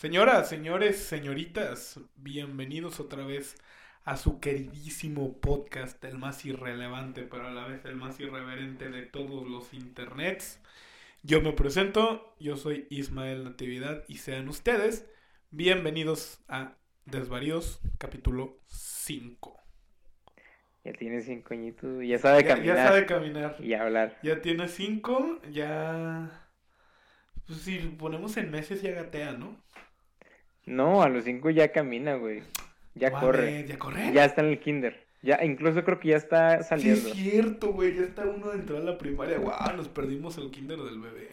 Señoras, señores, señoritas, bienvenidos otra vez a su queridísimo podcast, el más irrelevante, pero a la vez el más irreverente de todos los internets. Yo me presento, yo soy Ismael Natividad y sean ustedes bienvenidos a Desvaríos, capítulo 5. Ya tiene cinco añitos, ya sabe Ya, caminar. ya sabe caminar. Y hablar. Ya tiene 5, ya... Pues si lo ponemos en meses ya gatea, ¿no? No, a los cinco ya camina, güey. Ya Mames, corre. ¿Ya corre? Ya está en el kinder. Ya, incluso creo que ya está Sí, saliendo. es cierto, güey. Ya está uno dentro de la primaria. Guau, nos perdimos el kinder del bebé.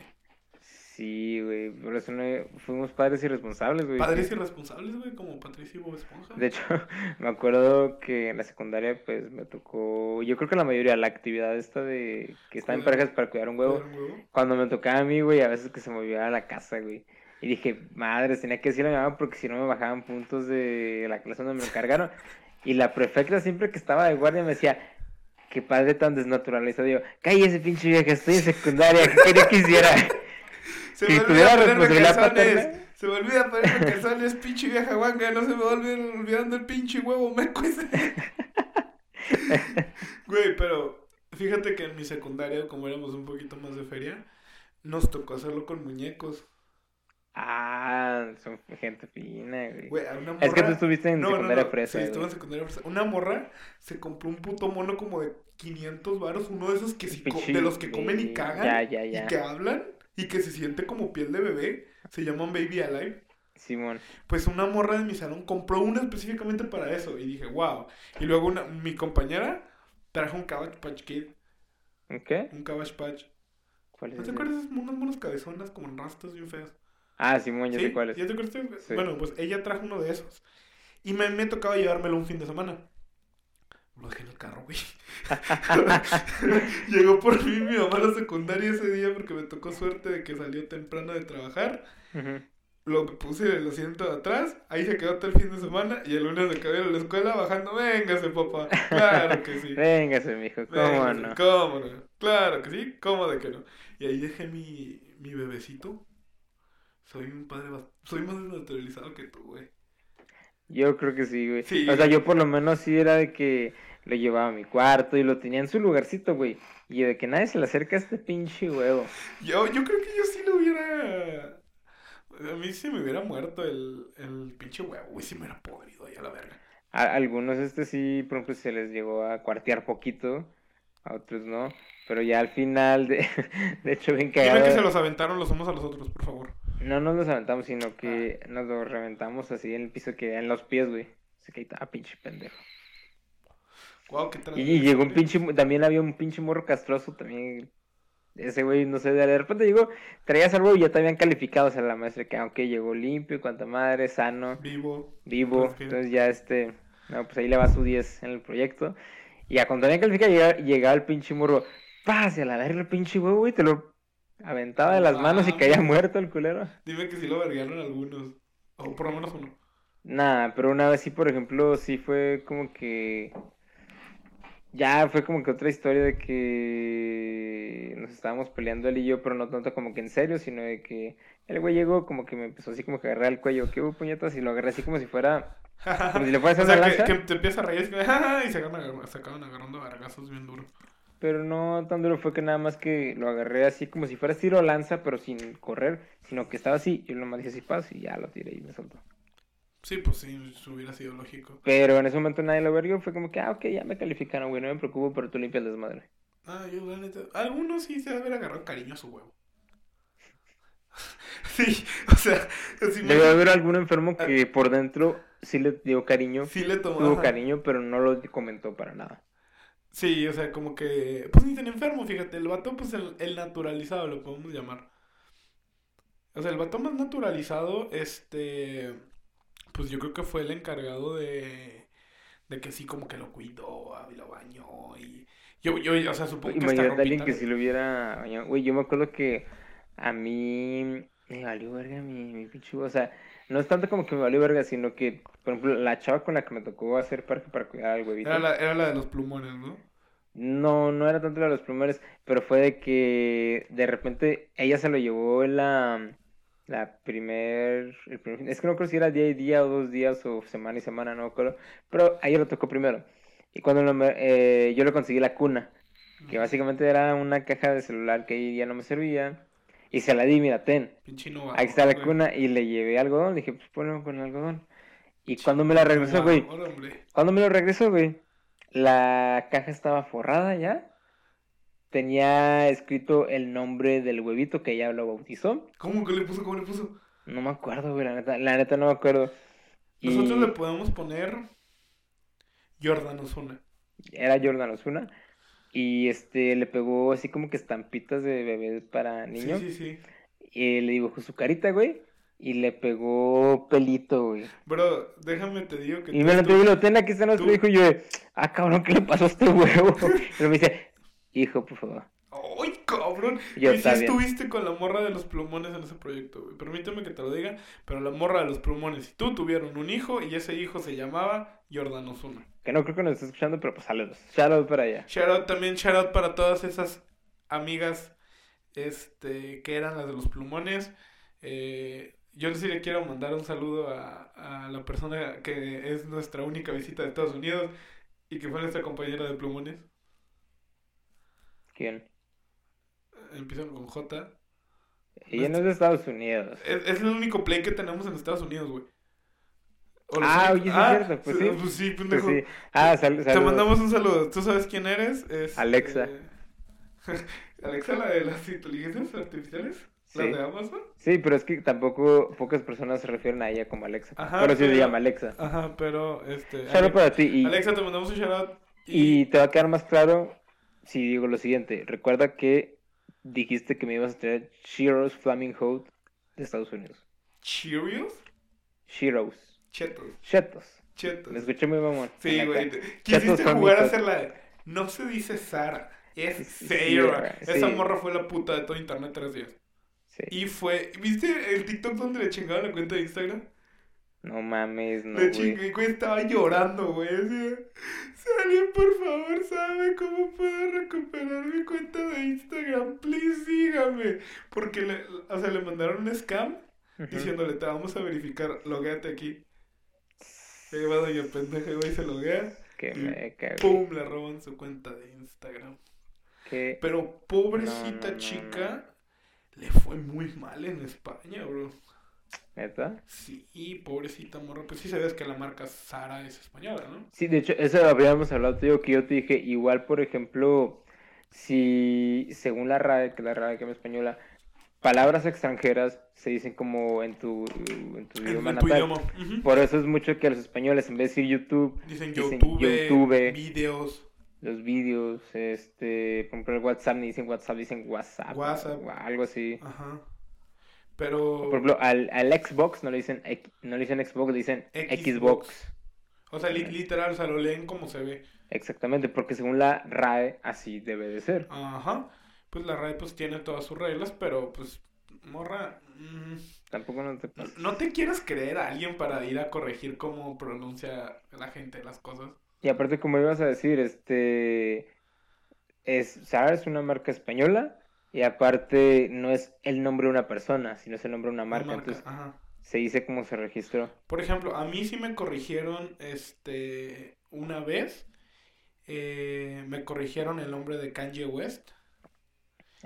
Sí, güey. Por eso no fuimos padres irresponsables, güey. Padres irresponsables, güey, como Patricia y Bob Esponja. De hecho, me acuerdo que en la secundaria, pues, me tocó, yo creo que la mayoría, la actividad esta de que está en parejas para cuidar un huevo. ¿Cuidar un huevo? Cuando me tocaba a mí, güey, a veces que se me olvidaba la casa, güey. Y dije, madre, tenía que decirle a mi mamá porque si no me bajaban puntos de la clase donde me encargaron. Y la prefecta siempre que estaba de guardia me decía, qué padre tan desnaturalizado. Yo, cállese pinche vieja, estoy en secundaria, ¿qué quería que hiciera? Se olvida tuviera responsabilidad paterna. Se me olvida ponerme calzones, pinche vieja guanga. No se me va olvidando el pinche huevo meco ese. Güey, pero fíjate que en mi secundaria, como éramos un poquito más de feria, nos tocó hacerlo con muñecos. Ah, son gente fina, güey. Es que tú estuviste en No, secundaria no. fresa, Sí, estuve en secundaria fresa. Una morra se compró un puto mono como de 500 varos, uno de esos que Pinche de los que comen y cagan Ya, ya, ya. y que hablan y que se siente como piel de bebé. Se llaman Baby Alive. Simón. Pues una morra de mi salón compró una específicamente para eso y dije, wow. Y luego una, mi compañera trajo un Cabbage Patch Kid, ¿Qué? un Cabbage Patch. ¿Cuál es ¿No te acuerdas unas monas cabezonas como en rastas bien feas? Ah, Simón, ya ¿Sí? sé cuál es. ¿Ya te acuerdas? Sí. Bueno, pues ella trajo uno de esos. Y me, me tocaba llevármelo un fin de semana. Lo dejé en el carro, güey. Llegó por mí mi mamá a la secundaria ese día porque me tocó suerte de que salió temprano de trabajar. Ujú. Lo puse en el asiento de atrás, ahí se quedó todo el fin de semana y el lunes de cabello a la escuela bajando, véngase papá, claro que sí. Véngase, mijo, ¿cómo Véngase, no? ¿Cómo no? Claro que sí, ¿cómo de que no? Y ahí dejé mi, mi bebecito. Soy un padre, soy más desnaturalizado que tú, güey. Yo creo que sí, güey. Sí. O sea, yo por lo menos sí era de que lo llevaba a mi cuarto y lo tenía en su lugarcito, güey. Y de que nadie se le acerca a este pinche huevo. Yo, yo creo que yo sí lo hubiera... A mí sí me hubiera muerto el, el pinche huevo, güey, si me hubiera podrido ahí a la verga. A algunos este sí, por ejemplo, se les llegó a cuartear poquito, a otros no. Pero ya al final, de, de hecho, bien Dime cagado. que se los aventaron los unos a los otros, por favor. No nos los aventamos, sino que Ah. nos lo reventamos así en el piso que en los pies, güey. Se caía, ah, pinche pendejo. Wow, qué Y, y llegó un pinche, también había un pinche morro castroso también. Ese güey, no sé, de repente llegó, traías algo y ya te habían calificado, o sea, la maestra que aunque llegó limpio, cuanta madre, sano. Vivo. vivo, Pues que- entonces ya este, no, pues ahí le va su 10 en el proyecto. Y ya cuando habían calificado, llegaba, llegaba el pinche morro, pase a la verga el pinche huevo, güey, te lo aventaba de las manos y caía muerto el culero. Dime que sí lo vergaron algunos. O por lo menos uno. Nah, pero una vez sí, por ejemplo, sí fue como que. Ya fue como que otra historia de que nos estábamos peleando él y yo, pero no tanto como que en serio, sino de que el güey llegó como que me empezó así como que agarrar el cuello, que hubo puñetas, y lo agarré así como si fuera. Como si le fuera a o hacer sea, una que, lanza. que te empieza a reír y se acaban, agarrando, se acaban agarrando vergazos bien duros. Pero no tan duro, fue que nada más que lo agarré así como si fuera estilo lanza, pero sin correr, sino que estaba así, yo nomás dije así, paz, y ya lo tiré y me soltó. Sí, pues sí, hubiera sido lógico. Pero en ese momento nadie lo verguió, fue como que, ah, ok, ya me calificaron, güey, no me preocupo, pero tú limpias el desmadre. Ah, yo la neta. Algunos sí se debe haber agarrado cariño a su huevo. sí, o sea, me- Debe haber algún enfermo que por dentro sí le dio cariño, sí le tomó. tuvo ajá. cariño, pero no lo comentó para nada. Sí, o sea, como que. Pues ni tan enfermo, fíjate. El vato, pues el, el naturalizado, lo podemos llamar. O sea, el vato más naturalizado, este. Pues yo creo que fue el encargado de. De que sí, como que lo cuidó, y lo bañó. Y. Yo, yo, o sea, supongo que Imagínate a alguien que si lo hubiera. Güey, yo me acuerdo que a mí me valió verga mi, mi pinche, o sea, no es tanto como que me valió verga, sino que, por ejemplo, la chava con la que me tocó hacer parque para cuidar al huevito. Era la, era la de los plumones, ¿no? No, no era tanto la de los plumones, pero fue de que de repente ella se lo llevó la, La primer, el primer- Es que no creo si era día y día o dos días o semana y semana, no acuerdo. Pero ayer lo tocó primero. Y cuando lo eh, yo le conseguí la cuna, que básicamente era una caja de celular que ahí ya no me servía. Y se la di, mira, ten. Pinche está la cuna y le llevé algodón. Dije, pues ponlo con algodón. Y cuando me la regresó, güey, cuando me lo regresó, güey, la caja estaba forrada ya. Tenía escrito el nombre del huevito que ella lo bautizó. ¿Cómo que le puso? ¿Cómo le puso? No me acuerdo, güey, la neta, la neta no me acuerdo. Y Nosotros le podemos poner Jordan Osuna. era Jordan Osuna. Y este le pegó así como que estampitas de bebés para Sí, niños. sí, sí. Y le dibujó su carita, güey. Y le pegó pelito, güey. Bro, déjame te digo que Y me lo entregó lo ten aquí está nuestro hijo. Y yo, ah, cabrón, ¿qué le pasó a este huevo? Y me dice, hijo, por favor. ¡Ay, cabrón! Yo sí estuviste con la morra de los plumones en ese proyecto, güey. Permíteme que te lo diga, pero la morra de los plumones y tú tuvieron un hijo y ese hijo se llamaba Jordan Osuna. Que no creo que nos esté escuchando, pero pues saludos. Saludos para allá. Shout out también, shout out para todas esas amigas este, que eran las de los plumones. Eh, yo sí le quiero mandar un saludo a, a la persona que es nuestra única visita de Estados Unidos y que fue nuestra compañera de plumones. ¿Quién? Empiezan con J. Ella no es de Estados Unidos. Es, es el único play que tenemos en Estados Unidos, güey. Ah, oye, sí es cierto, pues sí. Pues sí, Pues sí. Ah, sal- Te mandamos un saludo. ¿Tú sabes quién eres? Es, Alexa. eh, Alexa, la de las inteligencias artificiales. Sí. Las de Amazon. Sí, pero es que tampoco pocas personas se refieren a ella como Alexa. Ajá, pero sí se llama Alexa. Ajá, pero este. Ale- para ti. Y, Alexa, te mandamos un shout out. y te va a quedar más claro si digo lo siguiente. Recuerda que dijiste que me ibas a traer Shiro's Flaming Hot de Estados Unidos. Cheerios. Shiro's. Chetos. Chetos. Chetos. Me escuché muy mamón. Sí, güey. Quisiste jugar a hacer la. de, No se dice Sara, es Sarah. sí. Esa morra fue la puta de todo internet tres días. Sí. Y fue. ¿Viste el TikTok donde le chingaron la cuenta de Instagram? No mames, no, Le chingué, güey, estaba llorando, güey. Así, alguien, por sabe cómo puedo recuperar mi cuenta de Instagram, please sígame. Porque le, o sea, le mandaron un scam Ujú. diciéndole, te vamos a verificar, logueate aquí. Y va doña pendeja, güey, se loguea. Que y me. ¡Pum! Le roban su cuenta de Instagram. Que... Pero pobrecita No, no, no, chica, le fue muy mal en España, bro. ¿Neta? Sí, pobrecita morra. Pues sí sabes que la marca Sara es española, ¿no? Sí, de hecho, eso habríamos hablado, te digo que yo te dije, igual, por ejemplo, si según la RAE, que la RAE que es española, palabras extranjeras se dicen como en tu, en tu idioma en tu natal. idioma. Ujú. Por eso es mucho que los españoles, en vez de decir YouTube, Dicen dicen YouTube, YouTube. videos. los vídeos, este, por ejemplo, el WhatsApp, ni dicen WhatsApp, dicen WhatsApp. WhatsApp. O algo así. Ajá. Pero. Por ejemplo, al, al Xbox no le dicen, no le dicen Xbox, le dicen Xbox. Xbox. O sea, li- literal, o sea, lo leen como se ve. Exactamente, porque según la RAE, así debe de ser. Ajá. Pues la RAE pues tiene todas sus reglas, pero pues, morra, mm, Tampoco no te no, pases. no te quieras creer a alguien para ir a corregir cómo pronuncia la gente las cosas. Y aparte, como ibas a decir, este es Zara es una marca española y aparte no es el nombre de una persona, sino es el nombre de una marca, marca, entonces ajá. se dice cómo se registró. Por ejemplo, a mí sí me corrigieron, este, una vez, eh, me corrigieron el nombre de Kanye West.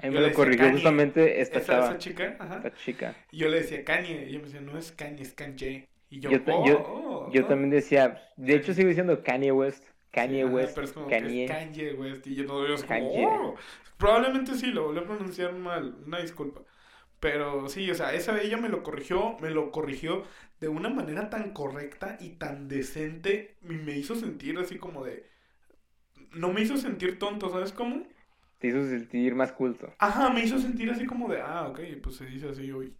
A mí Yo me lo corrigió Kanye. justamente esta Esa, chica, ajá. esta chica. Y yo le decía Kanye, y ella me decía, no es Kanye, es Kanye. Y yo, Yo oh, yo- oh, Yo oh. también decía, de hecho sigo diciendo Kanye West, Kanye Ajá, West, pero es como Kanye. que es Kanye West. Y yo no es como, oh. Probablemente sí, lo volví a pronunciar mal, una disculpa. Pero sí, o sea, esa ella me lo corrigió, me lo corrigió de una manera tan correcta y tan decente. Y me hizo sentir así como de. No me hizo sentir tonto, ¿sabes cómo? Te hizo sentir más culto. Ajá, me hizo sentir así como de, ah, ok, pues se dice así hoy.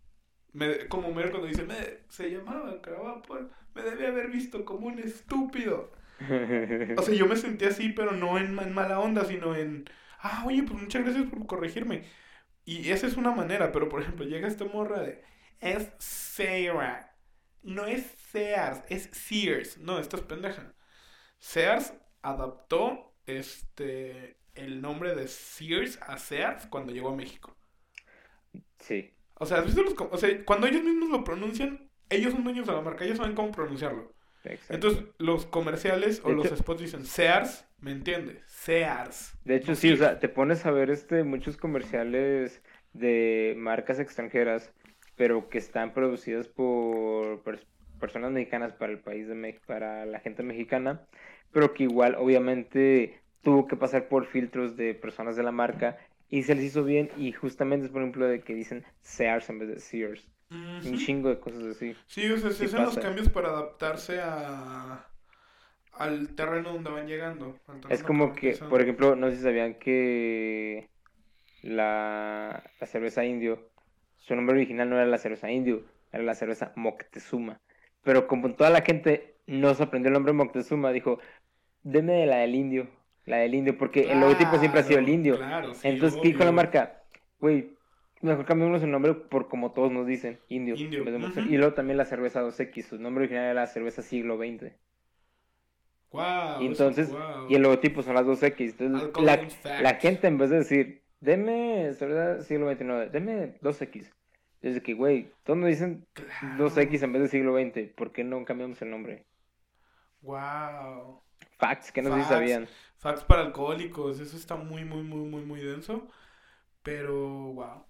Me, como Mero cuando dice, me, se llamaba Carabapol, me debía haber visto como un estúpido. O sea, yo me sentí así, pero no en, en mala onda, sino en, ah, oye, pues muchas gracias por corregirme. Y esa es una manera, pero por ejemplo, llega esta morra de, es Sarah, no es Sears, es Sears. No, esta es pendeja. Sears adaptó este el nombre de Sears a Sears cuando llegó a México. Sí. O sea, ¿has visto los o sea, cuando ellos mismos lo pronuncian, ellos son dueños de la marca, ellos saben cómo pronunciarlo. Exacto. Entonces, los comerciales o los spots dicen Sears, ¿me entiendes? Sears. De hecho, sí, o sea, te pones a ver este muchos comerciales de marcas extranjeras, pero que están producidas por pers- personas mexicanas para el país de México, para la gente mexicana, pero que igual, obviamente, tuvo que pasar por filtros de personas de la marca y se les hizo bien. Y justamente es, por ejemplo, de que dicen Sears en vez de Sears. Un chingo de cosas así. Sí, o sea, se Sí hacen los cambios para adaptarse a al terreno donde van llegando. Es como que, por ejemplo, no sé si sabían que la, la cerveza indio, su nombre original no era la cerveza indio, era la cerveza Moctezuma. Pero como toda la gente no se aprendió el nombre Moctezuma, dijo, deme la del indio, la del indio, porque el logotipo siempre ha sido el indio. claro, sí, Entonces, ¿qué dijo la marca? Güey, mejor cambiamos el nombre por como todos nos dicen, indio. Indio, Moctezuma. ujú. Y luego también la cerveza 2X, su nombre original era la cerveza siglo XX. Guau, Y entonces, y el logotipo son las dos X. Entonces, Alcohol la, gente en vez de decir, deme cerveza siglo XXIX, deme 2X. Es de que, güey, todos nos dicen Claro. 2X en vez de siglo XX. ¿Por qué no cambiamos el nombre? Wow. Facts, que no sé si sabían. Facts para alcohólicos, eso está muy, muy, muy, muy, muy denso. Pero, wow.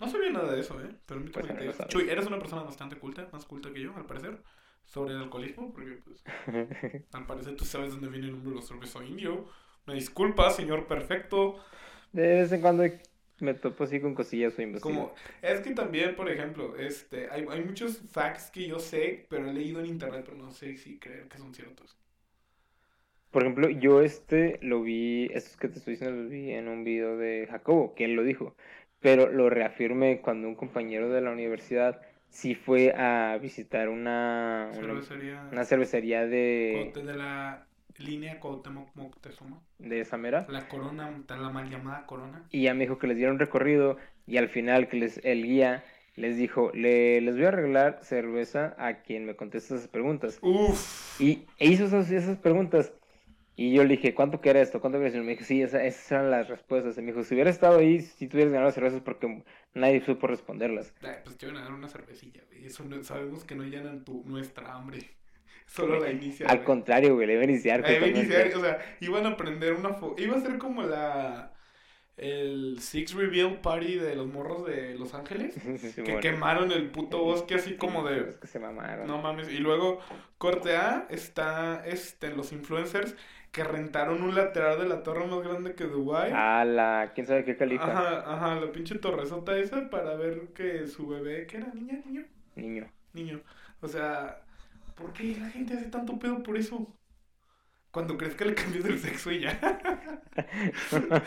No sabía nada de eso, ¿eh? Permítame Pues, te no sabes. Chuy, eres una persona bastante culta, más culta que yo, al parecer, sobre el alcoholismo, porque, pues, al parecer tú sabes dónde viene el nombre de los cerveza indio. Me disculpa, señor perfecto. De vez en cuando me topo así con cosillas o investigo. Como, es que también, por ejemplo, este, hay, hay muchos facts que yo sé, pero he leído en internet, pero no sé si creer que son ciertos. Por ejemplo, yo este lo vi, estos que te estoy diciendo los vi en un video de Jacobo, que él lo dijo, pero lo reafirmé cuando un compañero de la universidad sí fue a visitar una, Cervecería una cervecería de, de la línea Cuauhtémoc Moctezuma. de Samera. La corona, la mal llamada corona. Y ya me dijo que les dieron recorrido y al final que les, el guía les dijo, le, les voy a arreglar cerveza a quien me conteste esas preguntas. Uf. Y e hizo esas, esas preguntas. Y yo le dije, ¿cuánto que era esto? ¿Cuánto que era eso? Y me dijo, sí, esa- esas eran las respuestas. Y me dijo, si hubiera estado ahí, si tuvieras ganado las cervezas, porque nadie supo responderlas. Ay, pues te iban a dar una cervecilla, güey. Eso no- sabemos que no llenan tu, nuestra hambre. Solo la inicia. Al güey. contrario, güey, le iba a iniciar. Ahí iba a iniciar, o sea, iban a aprender una fo- Iba a ser como la. El Six Reveal Party de los morros de Los Ángeles. Sí, Que bueno. quemaron el puto bosque así como de. Es que se mamaron. No mames. Y luego, corte A, está este, los influencers que rentaron un lateral de la torre más grande que Dubai. Ah, la, quién sabe qué califa. Ajá, ajá, la pinche torresota esa para ver que su bebé, ¿qué era? ¿Niña? ¿Niño? Niño. Niño. O sea, ¿por qué la gente hace tanto pedo por eso? Cuando crees que le cambias el sexo y ya.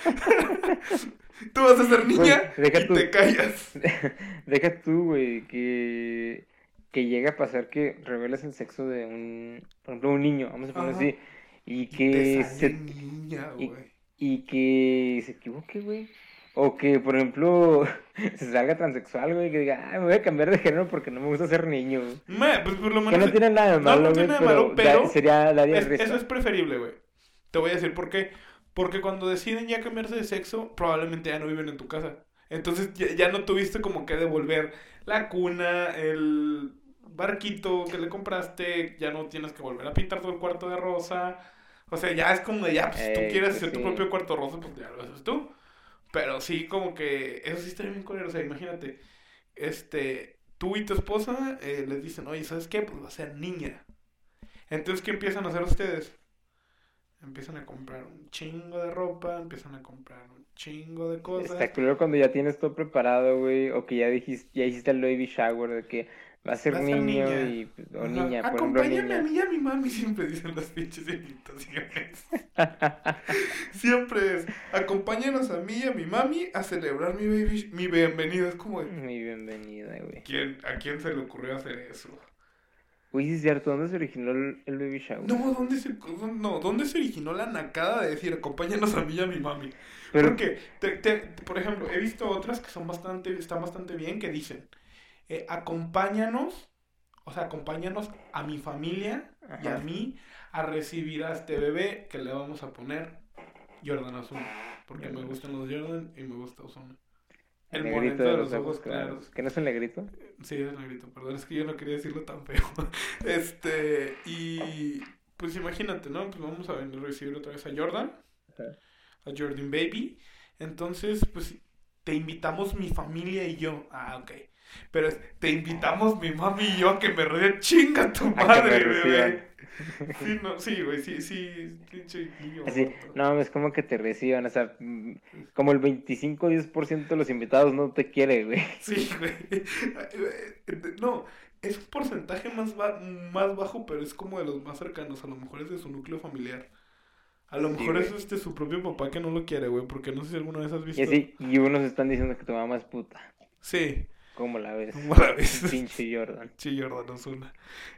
Tú vas a ser niña Güey, deja y tú. te callas. Deja tú, güey, que, que llega a pasar que revelas el sexo de un, por ejemplo, un niño, vamos a poner Ajá. así, y que se, niña, y- que se equivoque, güey. O que, por ejemplo, se salga transexual, güey, que diga, ah, me voy a cambiar de género porque no me gusta ser niño. güey". Me, pues por lo Que no tiene nada de malo, no güey, tiene nada de malo, pero, da- sería, daría es- eso es preferible, güey. Te voy a decir por qué. Porque cuando deciden ya cambiarse de sexo, probablemente ya no viven en tu casa. Entonces ya, ya no tuviste como que devolver la cuna, el barquito que le compraste, ya no tienes que volver a pintar todo el cuarto de rosa. O sea, ya es como de ya, pues si tú quieres pues hacer tu sí. propio cuarto rosa, pues ya lo haces tú. Pero sí, como que eso sí estaría bien culero. O sea, imagínate, este, tú y tu esposa eh, les dicen, oye, ¿sabes qué? Pues va a ser niña. Entonces, ¿qué empiezan a hacer ustedes? Empiezan a comprar un chingo de ropa, empiezan a comprar un chingo de cosas. Está culero cuando ya tienes todo preparado, güey, o que ya dijiste, ya hiciste el baby shower de que va a ser Va a niño niña. y, o Ajá. niña, por ejemplo, Acompáñame a niña. mí y a mi mami, siempre dicen las pinches invitaciones. siempre es, acompáñanos a mí y a mi mami a celebrar mi baby, mi bienvenida. Es como, de, Muy bienvenida, güey. ¿quién, ¿a quién se le ocurrió hacer eso? Uy, sí es cierto, ¿dónde se originó el, el baby shower? No, ¿dónde se, no, ¿dónde se originó la nacada de decir acompáñanos a mí y a mi mami? Pero, Porque, te- te- por ejemplo, he visto otras que son bastante, están bastante bien, que dicen, eh, acompáñanos, o sea, acompáñanos a mi familia y a mí a recibir a este bebé que le vamos a poner Jordan Azul. Porque me gustan los Jordan y me gusta Ozuna. El, El monito de los ojos claros. ¿Que no es el negrito? Sí, es el negrito, perdón, es que yo no quería decirlo tan feo. Este, y pues imagínate, ¿no? Pues vamos a venir a recibir otra vez a Jordan, Ajá. a Jordan Baby. Entonces, pues te invitamos mi familia y yo. Ah, ok. Pero te invitamos mi mami y yo a que me reciban. Chinga tu madre, bebé. Sí, no, sí, güey, sí, sí, pinche niño Así, no, es como que te reciban, o sea, mm, como el 25-10% de los invitados no te quiere, güey. Sí, güey. No, es un porcentaje más, ba- más bajo, pero es como de los más cercanos. A lo mejor es de su núcleo familiar. A lo Sí, mejor es este su propio papá que no lo quiere, güey. Porque no sé si alguna vez has visto. Y así, y unos están diciendo que tu mamá es puta. Sí, ¿Cómo la ves? ¿Cómo la ves? Pinche Jordan. sí, Jordan Osuna.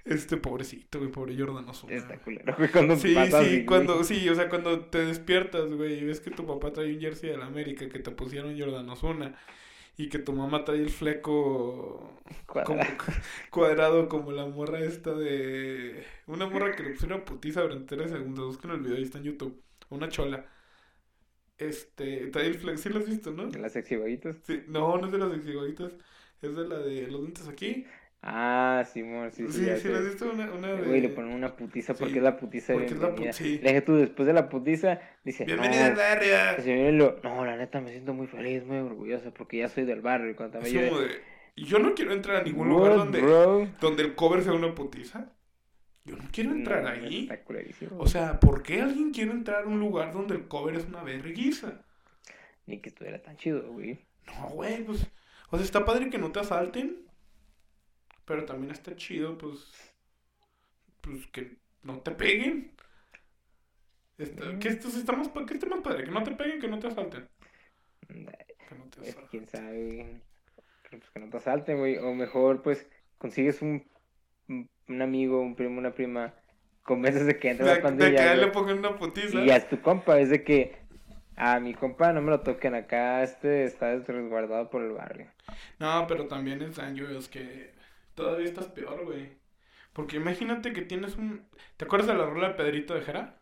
Este pobrecito, güey, pobre Jordan Osuna. Está culero, güey, cuando Sí, sí, cuando, sí, o sea, cuando te despiertas, güey, y ves que tu papá trae un jersey de la América, que te pusieron Jordan Osuna, y que tu mamá trae el fleco como Cuadrado. cuadrado como la morra esta de... Una morra que le pusieron putiza durante tres segundos, busquen el video, ahí está en YouTube, una chola. Este, trae el fleco, sí lo has visto, ¿no? Las sexy vaguitas. Sí, no, no es de las exigoitas, es de la de los dientes aquí. Ah, Simón, sí, sí, Sí, sí, has visto una, una de... Güey, le ponen una putiza Sí, porque es la putiza de porque es la bienvenida. pu- sí. Le dije tú, después de la putiza, dice, Bienvenida no, barrio. lo- no, la neta me siento muy feliz, muy orgullosa porque ya soy del barrio. y Cuando Es yo como de, de... Yo no quiero entrar a ningún lugar "What, donde, bro?" donde el cover sea una putiza. Yo no quiero entrar No, ahí. Está. O sea, ¿por qué alguien quiere entrar a un lugar donde el cover es una vergüenza? Ni que estuviera tan chido, güey. No, güey, pues. O sea, está padre que no te asalten. Pero también está chido, pues. Pues que no te peguen. Está. ¿Qué, esto está más, ¿Qué está más padre? Que no te peguen, que no te asalten. Que no te asalten. quién sabe, pues que no te asalten, güey. O mejor, pues, consigues un, un amigo, un primo, una prima, convences de que entre De, la de pandilla, que le pongan una putiza. y ya es tu compa. Es de que a mi compa no me lo toquen acá, este está resguardado por el barrio. No, pero también es daño, es que todavía estás peor, güey. Porque imagínate que tienes un... ¿Te acuerdas de la rola de Pedrito de Jera?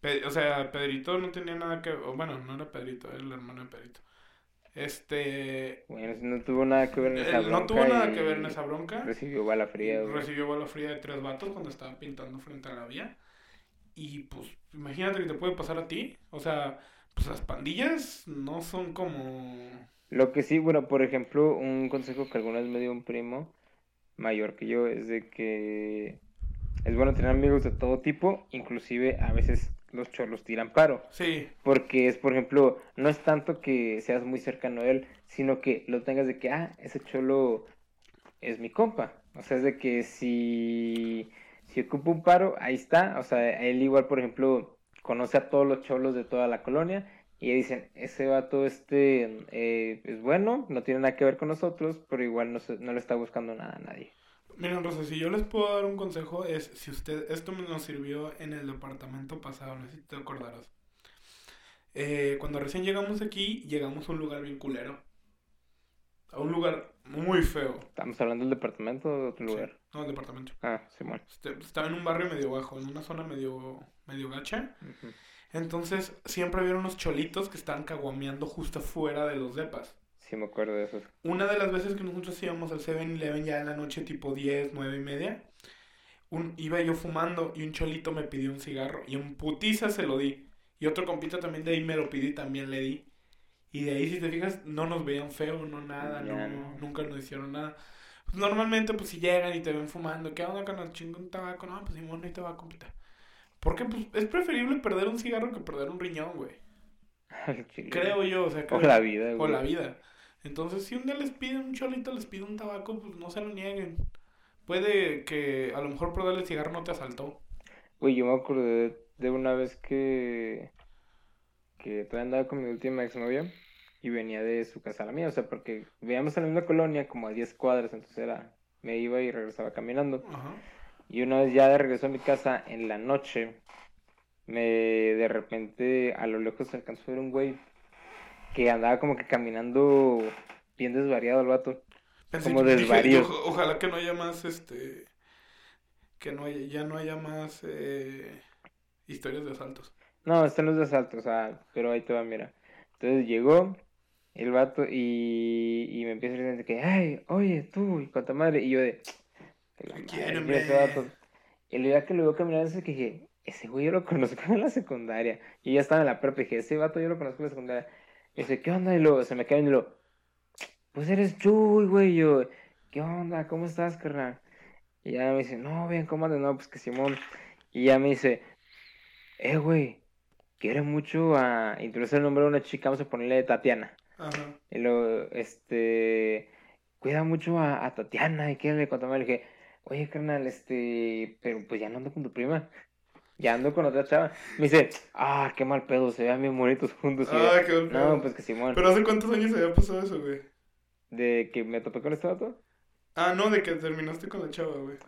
Pe- o sea, Pedrito no tenía nada que... o bueno, no era Pedrito, era el hermano de Pedrito. Este... Bueno, no tuvo nada que ver en esa él no bronca tuvo nada que ver en esa bronca. Recibió bala fría, güey. Recibió bala fría de tres vatos cuando estaba pintando frente a la vía. Y pues, imagínate que te puede pasar a ti. O sea, pues las pandillas no son como... Lo que sí, bueno, por ejemplo, un consejo que alguna vez me dio un primo mayor que yo es de que es bueno tener amigos de todo tipo, inclusive a veces los cholos tiran paro, Sí, porque es, por ejemplo, no es tanto que seas muy cercano a él, sino que lo tengas de que, ah, ese cholo es mi compa, o sea, es de que si, si ocupa un paro, ahí está, o sea, él igual, por ejemplo, conoce a todos los cholos de toda la colonia y dicen, ese vato este eh, es bueno, no tiene nada que ver con nosotros, pero igual no, se- no le está buscando nada a nadie. Miren, Rosa, si yo les puedo dar un consejo es, si usted, esto me nos sirvió en el departamento pasado, no sé si te acordarás. Eh, cuando recién llegamos aquí, llegamos a un lugar bien culero. A un lugar muy feo. ¿Estamos hablando del departamento o de otro Sí, lugar? No, el departamento. Ah, Simón. Este, estaba en un barrio medio bajo, en una zona medio, medio gacha. Entonces, siempre había unos cholitos que estaban caguameando justo fuera de los depas. Sí, me acuerdo de eso. Una de las veces que nosotros íbamos al 7-Eleven ya en la noche, tipo 10, 9 y media, un, iba yo fumando y un cholito me pidió un cigarro y en putiza se lo di. Y otro compita también de ahí me lo pidió y también le di. Y de ahí, si te fijas, no nos veían feo, no nada, no, no. nunca nos hicieron nada. Pues normalmente, pues si llegan y te ven fumando, ¿qué onda con el chingo un tabaco? No, pues Simón, no hay tabaco, compita. Porque pues es preferible perder un cigarro que perder un riñón, güey. Creo yo, o sea, O creo- la vida, o güey. la vida. Entonces, si un día les piden un cholito, les pide un tabaco, pues no se lo nieguen. Puede que a lo mejor por darle el cigarro no te asaltó. Güey, yo me acordé de, de una vez que, que todavía andaba con mi última exnovia y venía de su casa a la mía, o sea, porque vivíamos en la misma colonia, como a 10 cuadras, entonces era, me iba y regresaba caminando. Ajá. Y una vez ya de regreso a mi casa, en la noche, me de repente a lo lejos alcanzó a ver un güey que andaba como que caminando bien desvariado el vato. Pensé Como que- dije, ojalá que no haya más, este, que no haya, ya no haya más eh, historias de asaltos. No, están los de asalto, o sea, pero ahí te va, mira. Entonces llegó, El vato, y, y me empieza a decir que, ay, oye, tú, y cuánta madre. Y yo de, que la ¿Qué madre, mira ese vato. Y el día que lo veo caminar, ese que dije, ese güey yo lo conozco en la secundaria. Y ya estaba en la prepa, y dije, ese vato yo lo conozco en la secundaria. Y dice, ¿qué onda? Y luego se me viendo y lo, pues eres Chuy, güey. Y yo, ¿qué onda? ¿Cómo estás, carnal? Y ya me dice, no, bien, ¿cómo andas? No, pues que Simón. Y ya me dice, eh, güey, quiere mucho a introducir el nombre de una chica, vamos a ponerle Tatiana. Ajá. Y luego, este, cuida mucho a, a Tatiana y quiere cuando me le dije, oye, carnal, este, pero pues ya no ando con tu prima. Ya ando con otra chava. Me dice, ah, qué mal pedo, se vean bien bonitos juntos. Ah, qué mal pedo. no, pues que Simón, Pero ¿hace cuántos años había pasado eso, güey? de que me topé con este vato. Ah, no, de que terminaste con la chava, güey.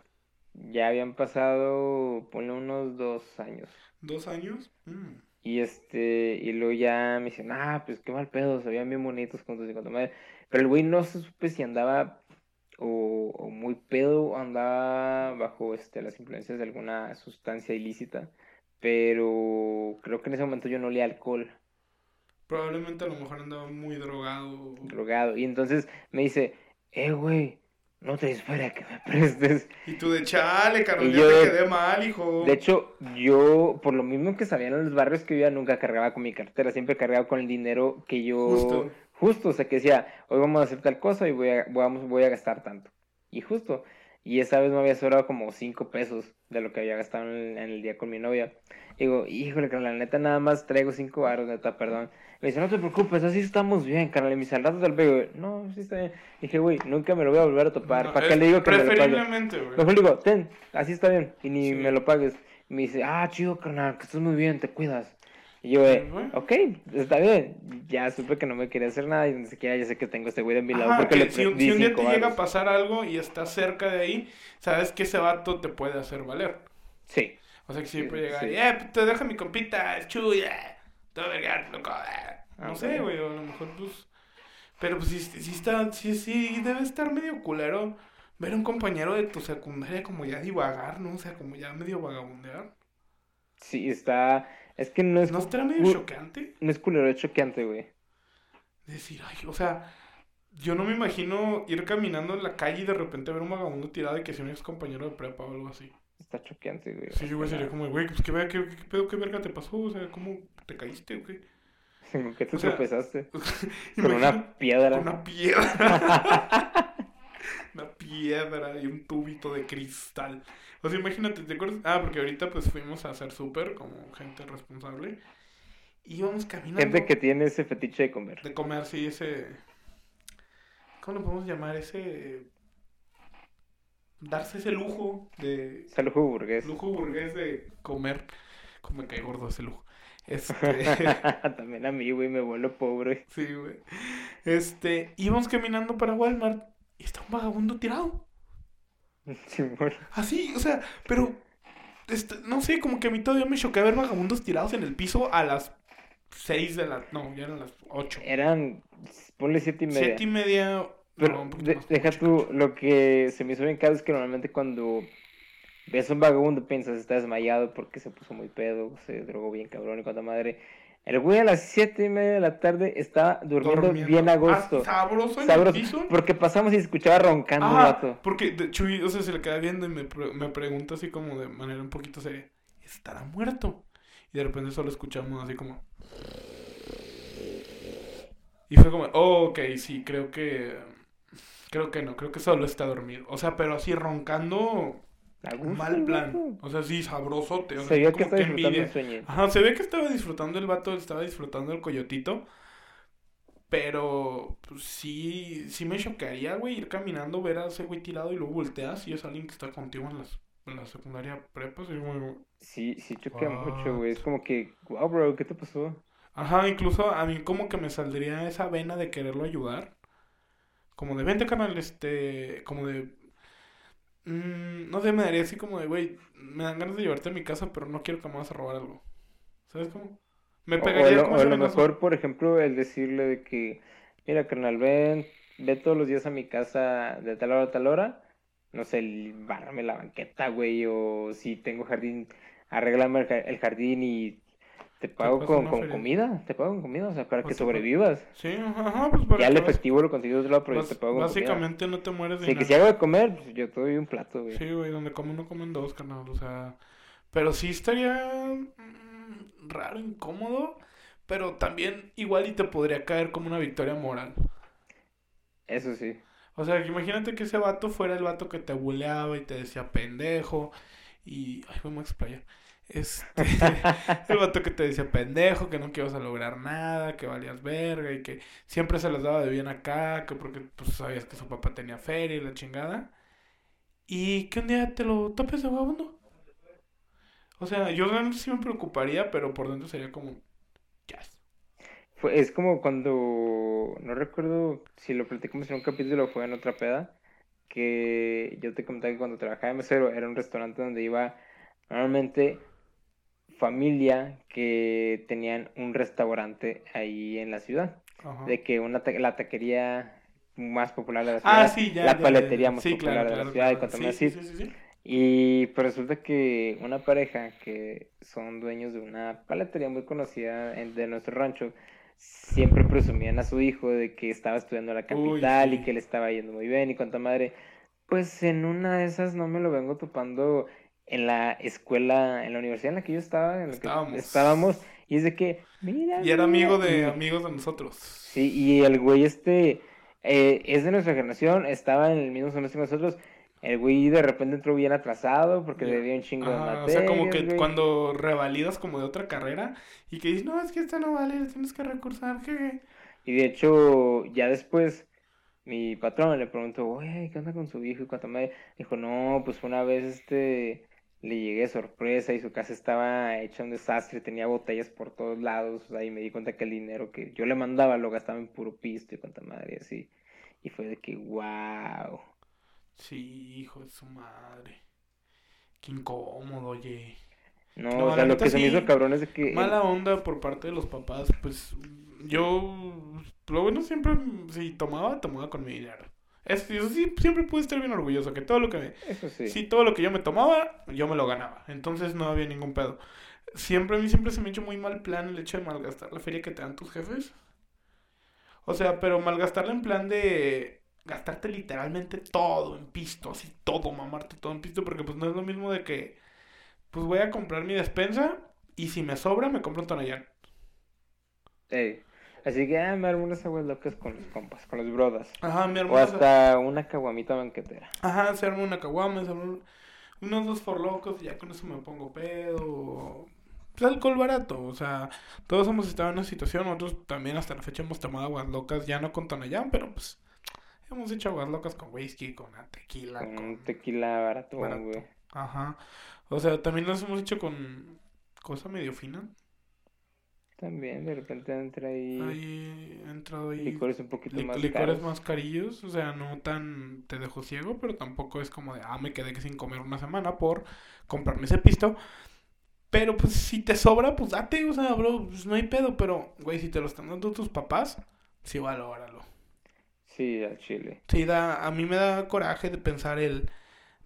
Ya habían pasado, ponle unos dos años. ¿Dos años? Mm. Y este, y luego ya me dicen, ah, pues qué mal pedo, se veían bien bonitos juntos y cuando madre. Pero el güey no se supe si andaba o, o muy pedo o andaba bajo este, las influencias de alguna sustancia ilícita. Pero creo que en ese momento yo no olía alcohol, Probablemente a lo mejor andaba muy drogado. drogado. Y entonces me dice, eh, güey, no te fuera que me prestes. Y tú de chale, ya yo te quedé mal, hijo. De hecho, yo, por lo mismo que sabían en los barrios que vivía, nunca cargaba con mi cartera, siempre cargaba con el dinero que yo... Justo. Justo, o sea, que decía, hoy vamos a hacer tal cosa y voy a, vamos, voy a gastar tanto. Y justo, y esa vez me había sobrado como cinco pesos de lo que había gastado en el, en el día con mi novia. Digo, híjole, carnal, la neta nada más traigo cinco baros, neta, perdón. Me dice, no te preocupes, así estamos bien, carnal. Y me dice, al rato te lo pego. No, sí está bien. Dije, güey, nunca me lo voy a volver a topar. No, ¿Para qué le digo que me lo pague? Preferiblemente, güey. Mejor digo, ten, así está bien, y ni Sí. me lo pagues. Y me dice, ah, chido, carnal, que estás muy bien, te cuidas. Y yo, eh, ok, está bien. Ya supe que no me quería hacer nada y ni siquiera ya sé que tengo este güey de mi lado Ajá, porque que le si, si un día te llega a pasar algo y estás cerca de ahí, sabes que ese vato te puede hacer valer. Sí, O sea, que siempre Sí, llega sí. y, eh, te deja mi compita, es chuya, te voy a vergar, loco. eh". No Ah, sé, güey, o a lo mejor, pues. Pero pues sí, sí está, sí, sí, debe estar medio culero ver a un compañero de tu secundaria como ya divagar, ¿no? O sea, como ya medio vagabundear. sí, está. Es que no es, ¿No estará medio chocante? no es culero, es choqueante, güey. Decir, ay, o sea, yo no me imagino ir caminando en la calle y de repente ver un vagabundo tirado y que sea un ex compañero de prepa o algo así. Está choqueante, güey. Sí, güey, sería como, güey, pues qué, qué, qué pedo, qué verga te pasó, o sea, ¿cómo te caíste o qué? Como que te o sea, tropezaste con una piedra. Con una piedra. una piedra y un tubito de cristal. O sea, imagínate, ¿te acuerdas? Ah, porque ahorita pues fuimos a hacer súper como gente responsable. Y íbamos caminando. Gente que tiene ese fetiche de comer. De comer, sí, ese... ¿Cómo lo podemos llamar? Ese... Darse ese lujo de... Salud burgués. Lujo burgués de comer. Como me cae gordo ese lujo. Este... También a mí, güey, me vuelvo pobre. Sí, güey. Este, íbamos caminando para Walmart y está un vagabundo tirado. Simón. Así, o sea, pero, este, no sé, como que a mí todavía me choqué ver vagabundos tirados en el piso a las 6 de la, no, ya eran las 8. Eran, ponle siete y media. Siete y media, Pero no, de- deja tú, lo que se me hizo bien caro es que normalmente cuando ves a un vagabundo piensas está desmayado porque se puso muy pedo, se drogó bien cabrón y cuanta madre. El güey a las siete y media de la tarde estaba durmiendo, Durmiendo. bien a Ah, gusto. sabroso en Sabroso, el piso. porque pasamos y escuchaba roncando un Ah, vato. porque Chuy, o sea, se le queda viendo y me, pre- me pregunta así como de manera un poquito seria, ¿estará muerto? Y de repente solo escuchamos así como... Y fue como, oh, ok, sí, creo que... Creo que no, creo que solo está dormido. O sea, pero así roncando, gusto, mal plan. O sea, sí, sabrosote. O sea, Se veía que estaba disfrutando el sueño. Ajá, se ve que estaba disfrutando el vato, estaba disfrutando el coyotito. Pero, pues sí, sí me choquearía, güey, ir caminando, ver a ese güey tirado y luego volteas y es alguien que está contigo en, las, en la secundaria prepa. así Sí, sí choquea mucho, güey. Es como que, wow, bro, ¿qué te pasó? Ajá, incluso a mí como que me saldría esa vena de quererlo ayudar. Como de, vente, canal, este, como de... mm, no sé, me daría así como de, güey, me dan ganas de llevarte a mi casa, pero no quiero que me vas a robar algo. ¿Sabes cómo? Me O- o, pegaría como o ese a lo mejor, por ejemplo, el decirle de que, mira, carnal, ven, ve todos los días a mi casa de tal hora a tal hora. No sé, bárrame la banqueta, güey, o si tengo jardín, arréglame ja- el jardín y Te pago con, con comida, te pago con comida, o sea, para O que sea, sobrevivas. Sí, ajá, pues para Ya el vas- efectivo lo consigues de otro lado, pero yo bas- te pago con comida. Básicamente no te mueres de Sí, que si hago de comer, pues yo te doy un plato, güey. Sí, güey, donde come uno comen dos, carnal, o sea... Pero sí estaría mm, raro, incómodo, pero también igual y te podría caer como una victoria moral. Eso sí. O sea, imagínate que ese vato fuera el vato que te buleaba y te decía pendejo y... Ay, vamos a explayar. Este... el vato que te decía pendejo, que no que ibas a lograr nada, que valías verga y que siempre se las daba de bien acá, que porque pues sabías que su papá tenía feria y la chingada. Y que un día te lo topes de vagabundo. O sea, yo realmente sí me preocuparía, pero por dentro sería como... Yes. Es como cuando, no recuerdo si lo platicamos en un capítulo o fue en otra peda, que yo te comentaba que cuando trabajaba de mesero era un restaurante donde iba normalmente familia que tenían un restaurante ahí en la ciudad, Ajá. de que una ta- la taquería más popular de la ciudad, Ah, sí, ya, la ya, paletería ya. más Sí, popular claro, de la claro, ciudad y claro. cuanto Sí. Y pues resulta que una pareja que son dueños de una paletería muy conocida en- de nuestro rancho, siempre presumían a su hijo de que estaba estudiando en la capital y que le estaba yendo muy bien y cuánta madre. Pues en una de esas no me lo vengo topando en la escuela, en la universidad en la que yo estaba, en la que Estábamos. estábamos, y es de que, mira, Y era mira", amigo de amigos de nosotros. Sí, y el güey este eh, es de nuestra generación, estaba en el mismo semestre que nosotros. El güey de repente entró bien atrasado porque Ya. debía un chingo de materias, o sea, como que güey. cuando revalidas como de otra carrera y que dices, no, es que esta no vale, tienes que recursar, jeje. Y de hecho, ya después, mi patrón le preguntó, güey, ¿qué onda con su hijo? Y cuánto me dijo, no, pues una vez este le llegué de sorpresa y su casa estaba hecha un desastre, tenía botellas por todos lados, o sea, y me di cuenta que el dinero que yo le mandaba lo gastaba en puro pisto y cuánta madre, así. Y fue de que, wow. Sí, hijo de su madre. Qué incómodo, oye. No, No, o sea, lo que se me hizo cabrón es de que... Mala onda por parte de los papás, pues yo, lo bueno siempre, si tomaba, tomaba con mi dinero. Es, eso sí, siempre pude estar bien orgulloso, que todo lo que me, Eso sí. Sí, todo lo que yo me tomaba, yo me lo ganaba. Entonces no había ningún pedo. Siempre, a mí siempre se me ha hecho muy mal plan el hecho de malgastar la feria que te dan tus jefes. O sea, pero malgastarla en plan de gastarte literalmente todo en pisto, así todo, mamarte todo en pisto, porque pues no es lo mismo de que, pues voy a comprar mi despensa y si me sobra me compro un tonallán. Ey. Así que, ah, me armo unas aguas locas con los compas, con los brodas. Ajá, mi O hermano. hasta una caguamita banquetera. Ajá, se arma una caguama, se arma un- unos dos forlocos y ya con eso me pongo pedo. Pues alcohol barato, o sea, todos hemos estado en una situación, nosotros también hasta la fecha hemos tomado aguas locas, ya no con Tonayán, pero pues hemos hecho aguas locas con whisky, con la tequila, Con con... tequila barato, barato. güey. Ajá, o sea, también los hemos hecho con cosa medio fina. También de repente entra ahí Ahí ha entrado ahí licores un poquito Lic- más licores caros. más carillos, o sea, no tan te dejo ciego, pero tampoco es como de, ah, me quedé sin comer una semana por comprarme ese pisto. Pero pues si te sobra, pues date, o sea, bro, pues no hay pedo, pero, güey, si te lo están dando tus papás, sí valóralo. Sí, al chile. Sí, da, a mí me da coraje de pensar el,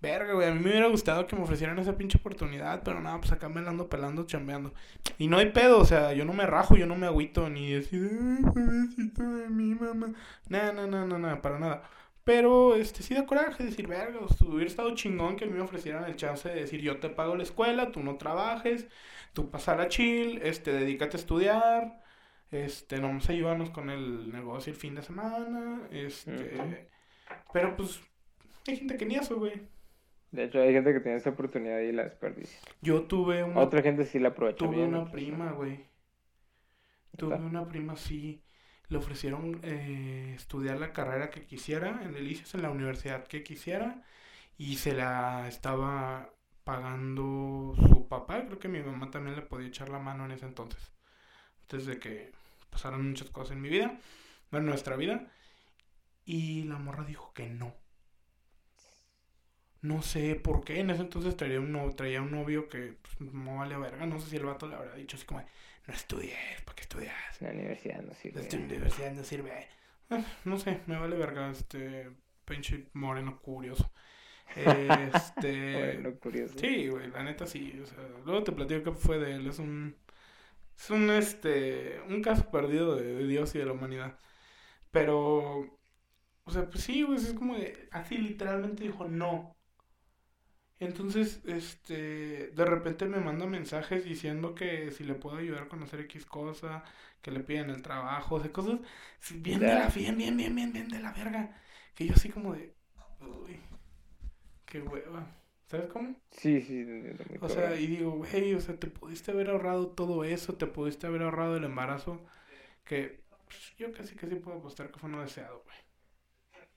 verga, güey, a mí me hubiera gustado que me ofrecieran esa pinche oportunidad, pero nada, pues acá me la ando pelando, chambeando. Y no hay pedo, o sea, yo no me rajo, yo no me agüito, ni decir, ay, pobrecito de mi mamá. No, no, no, no, no, para nada. Pero, este, sí da coraje decir, verga, sea, hubiera estado chingón que a mí me ofrecieran el chance de decir, yo te pago la escuela, tú no trabajes, tú pasar a chill, este, dedícate a estudiar, este, no vamos a ayudarnos con el negocio el fin de semana, este, pero pues, hay gente que ni eso, güey. De hecho, hay gente que tiene esa oportunidad y la desperdicia. Yo tuve una, Otra gente sí la aprovecha tuve bien. una prima, güey. Tuve una prima, sí. Le ofrecieron eh, estudiar la carrera que quisiera en el ICES, en la universidad que quisiera, y se la estaba pagando su papá. Creo que mi mamá también le podía echar la mano en ese entonces. Antes de que pasaran muchas cosas en mi vida, bueno, en nuestra vida. Y la morra dijo que no. No sé por qué. En ese entonces traía un, no- traía un novio que pues, no vale verga. No sé si el vato le habrá dicho así como, no estudies, ¿para qué estudias? La universidad no sirve. Esta universidad no sirve. Eh, no sé, me vale verga este pinche moreno curioso. Este... Bueno, curioso. Sí, güey, la neta sí. O sea, luego te platico qué fue de él. Es un Es un, este, un caso perdido de, de Dios y de la humanidad. Pero, o sea, pues sí, güey, es como de, así literalmente dijo no. Entonces, este, de repente me manda mensajes diciendo que si le puedo ayudar con hacer X cosa, que le piden el trabajo, o sea, cosas bien de la, bien, bien, bien, bien, bien de la verga. Que yo así como de, uy, qué hueva. ¿Sabes cómo? Sí, sí, O sea, y digo, güey, o sea, te pudiste haber ahorrado todo eso, te pudiste haber ahorrado el embarazo, que pues, yo casi que sí puedo apostar que fue no deseado, güey.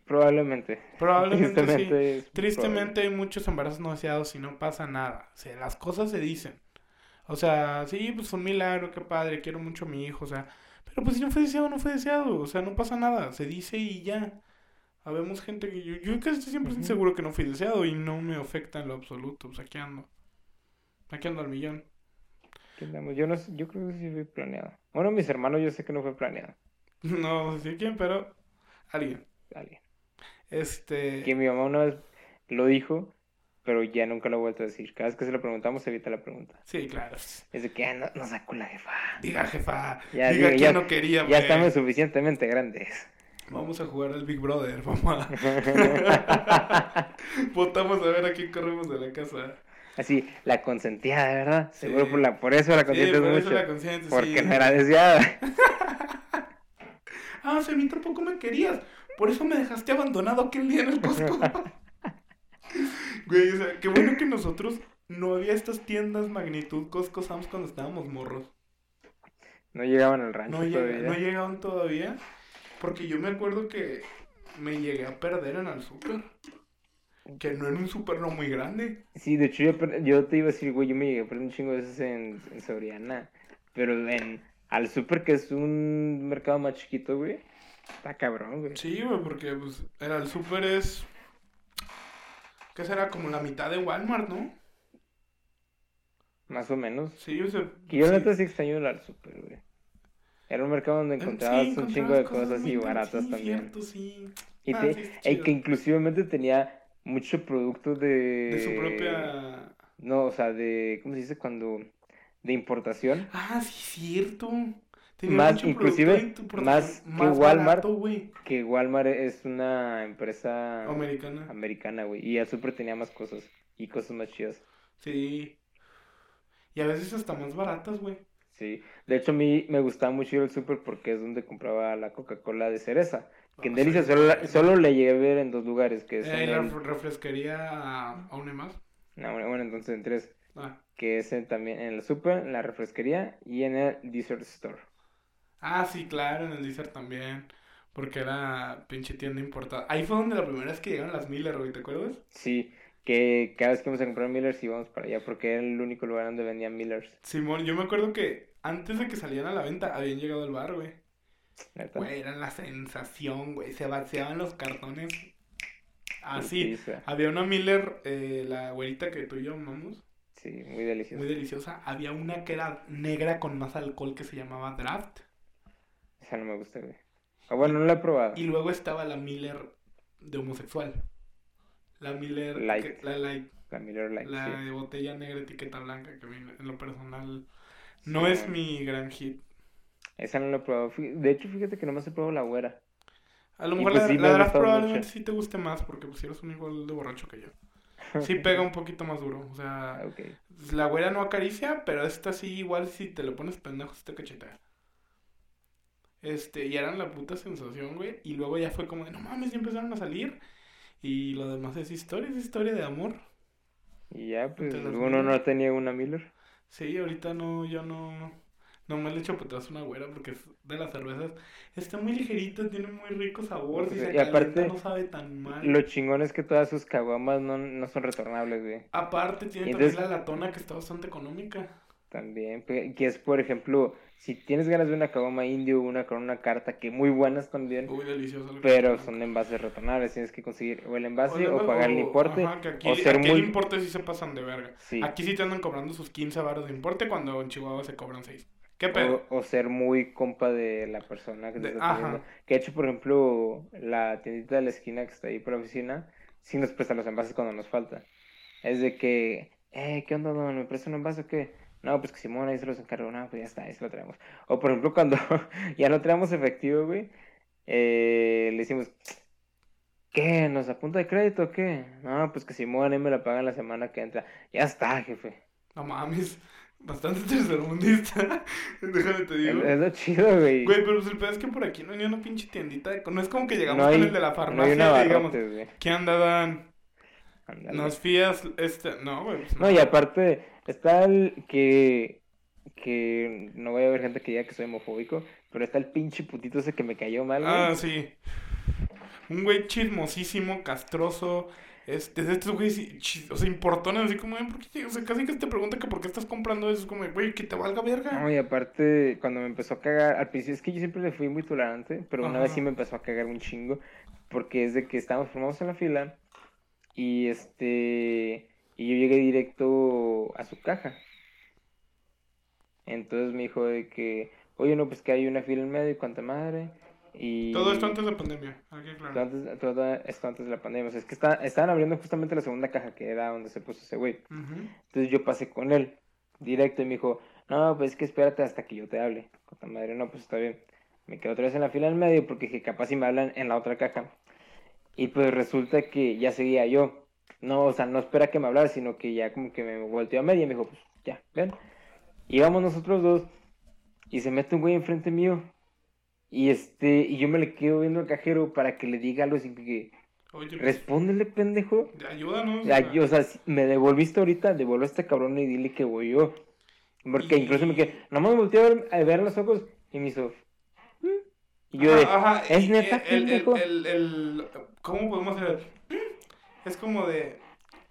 Probablemente. Probablemente sí. Tristemente. es Tristemente hay muchos embarazos no deseados y no pasa nada. O sea, las cosas se dicen. O sea, sí, pues fue un milagro, qué padre, quiero mucho a mi hijo, o sea, pero pues si no fue deseado, no fue deseado, o sea, no pasa nada, se dice y ya. Habemos gente que yo, yo casi siempre estoy Ujú. seguro que no fui deseado y no me afecta en lo absoluto, pues aquí ando. Aquí ando al millón. Yo, no, yo creo que sí fue planeado. Bueno, mis hermanos yo sé que no fue planeado. No sé quién, pero alguien. Alguien. Este. Que mi mamá una vez lo dijo, pero ya nunca lo ha vuelto a decir. Cada vez que se lo preguntamos, evita la pregunta. Sí, claro. Es de que ah, no, no sacó la jefa. Diga, jefa. Ya, diga ya- no quería. Ya estamos suficientemente grandes. Vamos a jugar al Big Brother. A. Votamos a ver a quién corremos de la casa. Así, la consentía, de verdad. Sí. Seguro por, la, por eso la Sí, consientes por eso mucho. la consientes, Porque sí. no era deseada. Ah, o sea, a mí tampoco me querías. Por eso me dejaste abandonado aquel día en el Costco. Güey, o sea, qué bueno que nosotros no había estas tiendas magnitud Costco Sam's cuando estábamos morros. No llegaban al rancho No, llega- todavía. no llegaban todavía. Porque yo me acuerdo que me llegué a perder en el súper. Que no era un súper no muy grande. Sí, de hecho yo, yo te iba a decir, güey, yo me llegué a perder un chingo de veces en, en Soriana. Pero en al super, que es un mercado más chiquito, güey. Está cabrón, güey. Sí, güey, porque pues era el súper es... ¿Qué será? Como la mitad de Walmart, ¿no? Más o menos. Sí, o sea... Que yo sí. neta sí extraño ir al super, güey. Era un mercado donde encontrabas sí, un chingo de encontrabas cosas y baratas sí, también. cierto, sí. Y, Ah, te- y que inclusivamente tenía mucho producto de... De su propia... No, o sea, de... ¿Cómo se dice? Cuando... De importación. Ah, sí, cierto. Más, inclusive, más que más Walmart. barato. Que Walmart es una empresa Americana. americana, güey. Y el super tenía más cosas. Y cosas más chidas. Sí. Y a veces hasta más baratas, güey. Sí. De hecho, a mí me gustaba mucho ir al super porque es donde compraba la Coca-Cola de cereza. Que en Ah, Delicia sí, solo, solo le llegué a ver en dos lugares. Que es Eh, en la el- ref- refresquería aún más. No, bueno, bueno, entonces en tres. Ah. Que es en- también en el super, en la refresquería y en el dessert store. Ah, sí, claro, en el Deezer también. Porque era pinche tienda importada. Ahí fue donde la primera vez que llegaron las Miller, güey, ¿te acuerdas? Sí, que cada vez que íbamos a comprar Millers íbamos para allá porque era el único lugar donde vendían Millers. Simón, yo me acuerdo que antes de que salieran a la venta habían llegado al bar, güey. Güey, era la sensación, güey. Se vaciaban los cartones. Así. Había una Miller, eh, la güerita que tú y yo amamos. Sí, muy delicioso. Muy deliciosa. Había una que era negra con más alcohol que se llamaba Draft. Esa no me gusta, güey. Ah, bueno, no la he probado. Y luego estaba la Miller de homosexual. La Miller. Light. que- la Light. La Miller Lite, La sí. de botella negra, etiqueta blanca, que a mí, en lo personal no es mi gran hit. Esa no la he probado. De hecho, fíjate que nomás he probado la güera. A lo mejor pues la, sí la probablemente mucho. sí te guste más, porque pues eres un igual de borracho que yo. Sí pega un poquito más duro. O sea, Ah, la güera no acaricia, pero esta sí, igual si te lo pones pendejo, sí te cachetea. Este, y eran la puta sensación, güey. Y luego ya fue como de, no mames, ya empezaron a salir. Y lo demás es historia, es historia de amor. Y ya, pues uno no tenía una Miller. Sí, ahorita no, yo no, no me le echo para atrás una güera porque es de las cervezas. Está muy ligerito, tiene muy rico sabor. Si Y se aparte, calienta no sabe tan mal. Lo chingón es que todas sus caguamas no, no son retornables, güey. Aparte tiene Y también la latona que está bastante económica. También, que es, por ejemplo, si tienes ganas de una caguama indio o una con una carta, que muy buenas también, Uy, que pero son envases retornables, tienes que conseguir o el envase O pagar el importe, ajá, que aquí, o ser aquí muy... el importe sí se pasan de verga. Sí, Aquí sí te andan cobrando sus 15 baros de importe cuando en Chihuahua se cobran 6. ¿Qué pedo? o, o ser muy compa de la persona que te De- está atendiendo. Que de hecho, por ejemplo, la tiendita de la esquina que está ahí por la oficina, sí nos presta los envases cuando nos falta. Es de que, eh, ¿qué onda, don? ¿Me presta un envase o qué? No, pues que Simón ahí se los encargó. No, pues ya está, ahí se lo traemos. O por ejemplo, cuando ya no traemos efectivo, güey, eh, le decimos, ¿qué? ¿Nos apunta de crédito o qué? No, pues que Simón ahí me la pagan la semana que entra. Ya está, jefe. No mames. Bastante tercermundista. Déjame te digo. Es, lo chido, güey. Güey, pero pues el pedo es que por aquí no hay ni una pinche tiendita. de- No es como que llegamos No hay- con el de la farmacia digamos, güey. ¿qué anda Dan? Ándale. ¿Nos fías este? No, güey. pues No, y aparte, está el que, que no voy a ver gente que diga que soy homofóbico, pero está el pinche putito ese que me cayó mal, güey. Ah, sí. Un güey chismosísimo, castroso. Este, güeyes, chis- o sea, importones, así como, "Ay, ¿por qué? O sea, casi que te pregunta que por qué estás comprando eso. Es como, güey, que te valga verga. No, y aparte, cuando me empezó a cagar, al principio es que yo siempre le fui muy tolerante, pero una vez sí me empezó a cagar un chingo, porque es de que estábamos formados en la fila y este, y yo llegué directo a su caja. Entonces me dijo de que, oye, no, pues que hay una fila en medio y cuánta madre. Y Todo esto antes de pandemia. Aquí, claro. antes, todo esto antes de la pandemia. O sea, es que está, estaban abriendo justamente la segunda caja, que era donde se puso ese güey. Entonces yo pasé con él directo y me dijo, no, pues es que espérate hasta que yo te hable. Puta madre, no, pues está bien. Me quedo otra vez en la fila del medio porque dije, capaz si me hablan en la otra caja. Y pues resulta que ya seguía yo. No, o sea, no espera que me hablara, sino que ya como que me volteó a media y me dijo, pues ya, ven. Íbamos nosotros dos y se mete un güey enfrente mío. Y este, y yo me le quedo viendo al cajero para que le diga algo así que, Oye, respóndele, pendejo. ayúdanos. Ya, o sea. si me devolviste ahorita, devuelve a este cabrón y dile que voy yo. Porque Y- incluso me quedé, nomás me volteé a ver, a ver los ojos y me hizo. "Mm". Y yo de, Ajá, ¿es y neta, el, el, pendejo? el, el- ¿Cómo podemos hacer? Es como de.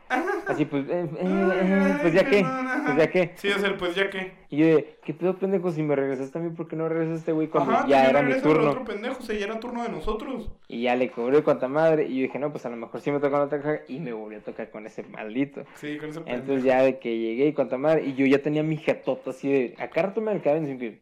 Así pues, eh, eh, eh, pues ya qué, pues ya qué. Sí, es el pues ya que. Y yo de, ¿qué pedo, pendejo? Si me regresaste a mí, ¿por qué no regresaste a este güey cuando Ajá, ya también era mi turno? otro pendejo, o sea, ya era turno de nosotros. Y ya le cobré cuanta madre. Y yo dije, no, pues a lo mejor sí me tocó en otra caja. Y me volvió a tocar con ese maldito. Sí, con ese pendejo. Entonces ya de que llegué y cuanta madre, y yo ya tenía mi jetota así de, acá rato me quedaba en que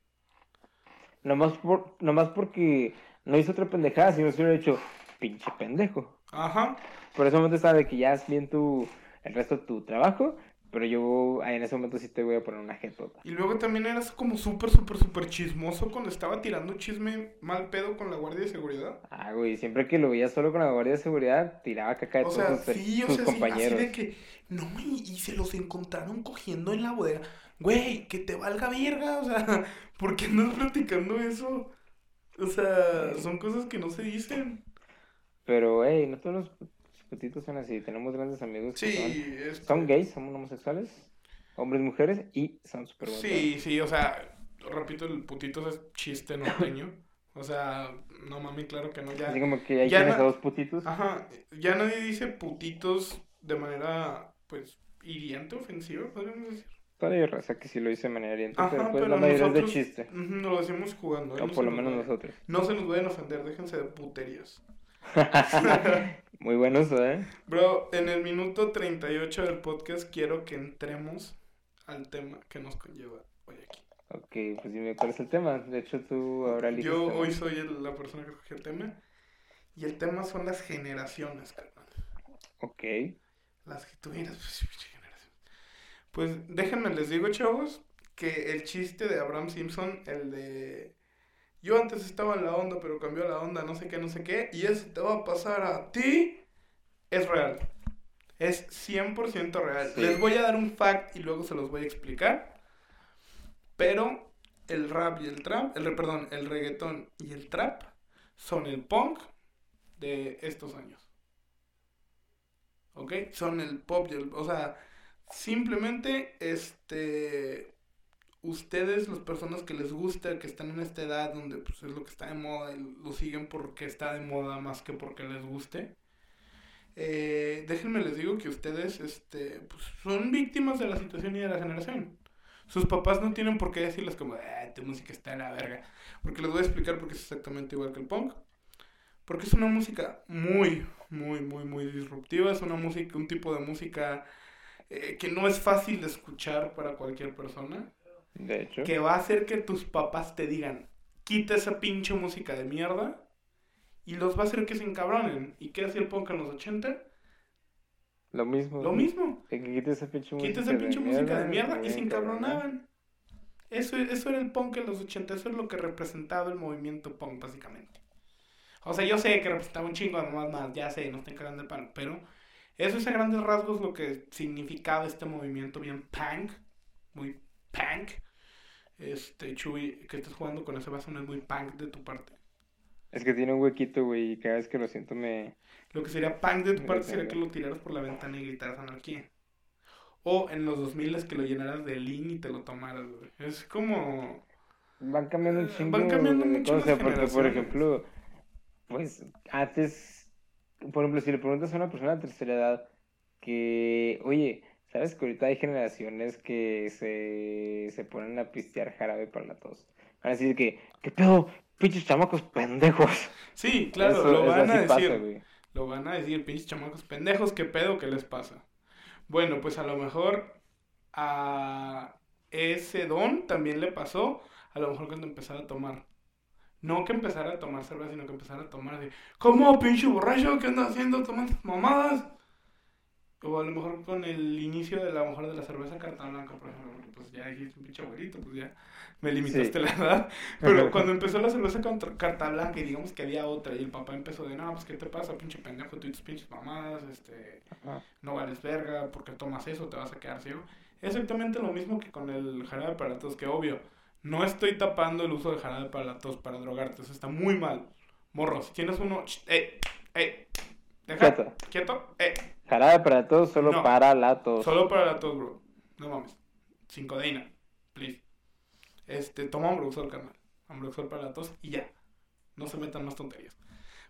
nomás, por, nomás porque no hizo otra pendejada, sino se hubiera dicho, pinche pendejo. Ajá. Por ese momento estaba de que ya es bien tu, el resto de tu trabajo, pero yo en ese momento sí te voy a poner una jetota. Y luego también eras como súper, súper, súper chismoso cuando estaba tirando chisme mal pedo con la guardia de seguridad. Ah, güey, siempre que lo veía solo con la guardia de seguridad, tiraba caca de O todos sea, sus, sí, o sus sea, sí, así compañeros. de que, no, y, y se los encontraron cogiendo en la bodega. Güey, que te valga verga, o sea, ¿por qué andas platicando eso? O sea, son cosas que no se dicen. Pero, hey, no todos los putitos son así, tenemos grandes amigos que son... Sí, es... Son gays, son homosexuales, hombres, mujeres y son súper buenos. Sí, sí, o sea, repito, el putito es chiste norteño. O sea, no mami, claro que no, ya. Así como que hay ya tienes no- a dos putitos. Ajá, ya nadie dice putitos de manera, pues, hiriente, ofensiva, podríamos decir. Todavía raza que sí lo dice de manera hiriente, Ajá, pero pues pero la mayoría nosotros es de chiste. ujú, lo decimos jugando. O No por lo nos menos vayan- nosotros. No se nos vayan a ofender, déjense de puterías. Muy bueno eso, ¿eh? Bro, en el minuto 38 del podcast quiero que entremos al tema que nos conlleva hoy aquí. Ok, pues dime cuál es el tema. De hecho, tú ahora Yo hoy soy el- la persona que escogió el tema. Y el tema son las generaciones, carnal. Ok. Las que tuvieras. pues, pinche generación. Pues déjenme les digo, chavos, que el chiste de Abraham Simpson, el de. Yo antes estaba en la onda, pero cambió la onda, no sé qué, no sé qué, y eso te va a pasar a ti, es real. Es 100% real. Sí. Les voy a dar un fact y luego se los voy a explicar. Pero el rap y el trap, el, perdón, el reggaetón y el trap son el punk de estos años. ¿Ok? Son el pop y el... O sea, simplemente, este... Ustedes, las personas que les gusta, que están en esta edad donde pues, es lo que está de moda y lo siguen porque está de moda más que porque les guste. eh, déjenme les digo que ustedes este, pues, son víctimas de la situación y de la generación. Sus papás no tienen por qué decirles como, ah, tu música está en la verga. Porque les voy a explicar porque es exactamente igual que el punk. Porque es una música muy, muy, muy, muy disruptiva. Es una música, un tipo de música eh, que no es fácil de escuchar para cualquier persona. De hecho. Que va a hacer que tus papás te digan, quita esa pinche música de mierda. Y los va a hacer que se encabronen. ¿Y qué hacía el punk en los 80? Lo mismo. Lo mismo. Que quite esa pinche música. Quita esa pinche de música de mierda, mierda y se encabronaban. Eso, eso era el punk en los 80, eso es lo que representaba el movimiento punk, básicamente. O sea, yo sé que representaba un chingo de más, más, ya sé, no estoy cagando el palo, pero eso es a grandes rasgos lo que significaba este movimiento bien punk, muy punk. Este, Chuy, que estés jugando con ese vaso no es muy punk de tu parte. Es que tiene un huequito, güey, y cada vez que lo siento me... Lo que sería punk de tu parte sería que lo tiraras por la ventana y gritaras anarquía. O en los 2000 es que lo llenaras de lean y te lo tomaras, güey. Es como... Van cambiando un Eh, chingo van cambiando mucho cosas, porque, por ejemplo, pues, antes, por ejemplo, si le preguntas a una persona de tercera edad que, oye, ¿sabes que ahorita hay generaciones que se, se ponen a pistear jarabe para la tos? Van a decir que, ¿qué pedo? Pinches chamacos pendejos. Sí, claro, Eso- lo van a así pasa, decir. güey. Lo van a decir, pinches chamacos pendejos, ¿qué pedo? ¿Qué les pasa? Bueno, pues a lo mejor a ese don también le pasó, a lo mejor cuando empezara a tomar. No que empezara a tomar cerveza, sino que empezara a tomar de, ¿cómo, pinche borracho? ¿Qué andas haciendo tomando mamadas? O a lo mejor con el inicio de la mejor de la cerveza carta blanca, por ejemplo, porque, pues ya dijiste un pinche abuelito, pues ya me limitaste Sí. la edad. Pero cuando empezó la cerveza contra carta blanca y digamos que había otra y el papá empezó de, no, pues ¿qué te pasa, pinche pendejo, tú y tus pinches mamadas, este, Ajá. no vales verga, porque tomas eso, te vas a quedar ciego. Exactamente lo mismo que con el jarabe para la tos, que obvio, no estoy tapando el uso de jarabe para la tos para drogarte, eso está muy mal. Morro, si tienes uno, ey, ey, deja, Quieto. quieto, eh, Jarabe para todos, solo No. para la tos. Solo para la tos, bro. No mames. Sin codeína, please. Este, toma Ambroxol, carnal. Ambroxol para la tos y ya. No se metan más tonterías.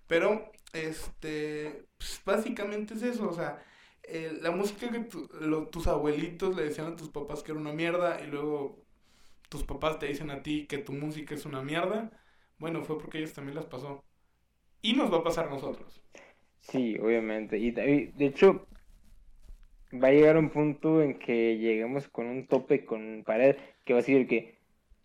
Pero, este, pues, básicamente es eso, o sea, eh, la música que tu- lo- tus abuelitos le decían a tus papás que era una mierda y luego tus papás te dicen a ti que tu música es una mierda, bueno, fue porque ellos también las pasó. Y nos va a pasar a nosotros. Sí, obviamente. Y de hecho, va a llegar un punto en que lleguemos con un tope con pared que va a decir que,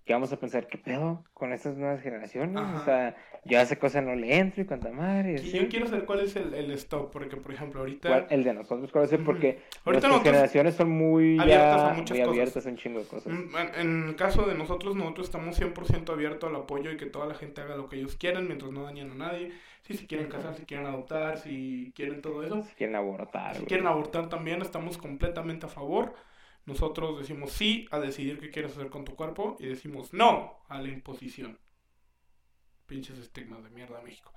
que vamos a pensar, ¿qué pedo con estas nuevas generaciones? Ajá. O sea, yo a esa cosa no le entro y cuanta madre. y yo quiero saber cuál es el, el stop, porque por ejemplo ahorita... ¿Cuál? El de nosotros, ¿cuál es? Porque Ahorita nuestras nosotros- generaciones son muy abiertas ya- a muchas muy cosas. abiertas a un chingo de cosas. Mm, En, el caso de nosotros, nosotros estamos 100% abiertos al apoyo y que toda la gente haga lo que ellos quieran mientras no dañen a nadie. Si se quieren casar, si quieren adoptar, si quieren todo eso. Si quieren abortar, Si güey. quieren abortar también, estamos completamente a favor. Nosotros decimos sí a decidir qué quieres hacer con tu cuerpo y decimos no a la imposición. Pinches estigmas de mierda México.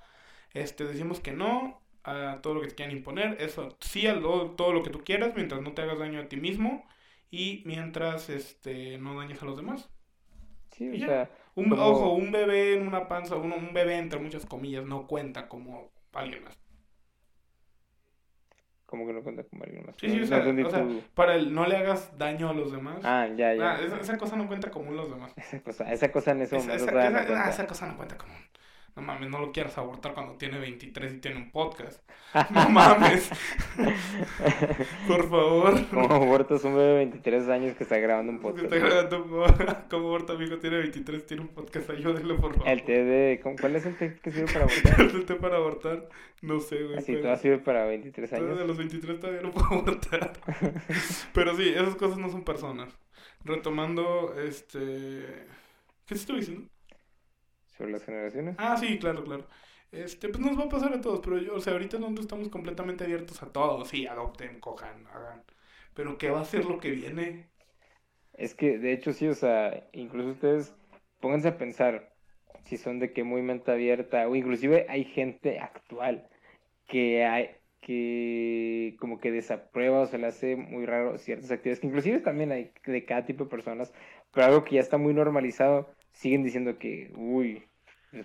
Este, decimos que no a todo lo que te quieran imponer. Eso sí a lo- todo lo que tú quieras mientras no te hagas daño a ti mismo y mientras este, no dañes a los demás. Sí, o ya. sea, Un, Como- Ojo, un bebé en una panza, un, un bebé entre muchas comillas no cuenta como alguien más. como que no cuenta como alguien más. Sí, sí, o sea, entendí o sea, tu- para el no le hagas daño a los demás. Ah, ya, ya. Ah, esa, esa cosa no cuenta como los demás. Esa cosa, esa cosa en ese momento esa- no esa- ah, esa cosa no cuenta como. No mames, no lo quieras abortar cuando tiene 23 y tiene un podcast. No mames. Por favor. Como abortas un bebé de 23 años que está grabando un podcast. está grabando como aborta, amigo, tiene 23, tiene un podcast, ayúdenlo, por favor. El té de... ¿cómo- ¿Cuál es el té que sirve para abortar? El té para abortar, no sé, güey. Así, todo sirve para 23 Todavía de años. los 23 todavía no puedo abortar. Pero sí, esas cosas no son personas. Retomando, este... ¿Qué estoy diciendo? Sobre las generaciones. Ah, sí, claro, claro. Este, pues nos va a pasar a todos, pero yo, o sea, ahorita nosotros estamos completamente abiertos a todo. Sí, adopten, cojan, hagan. Pero ¿qué va a ser lo que viene? Es que, de hecho, sí, o sea, incluso ustedes pónganse a pensar si son de que muy mente abierta, o inclusive hay gente actual que hay que como que desaprueba o se le hace muy raro ciertas actividades, que inclusive también hay de cada tipo de personas, pero algo que ya está muy normalizado, siguen diciendo que, uy,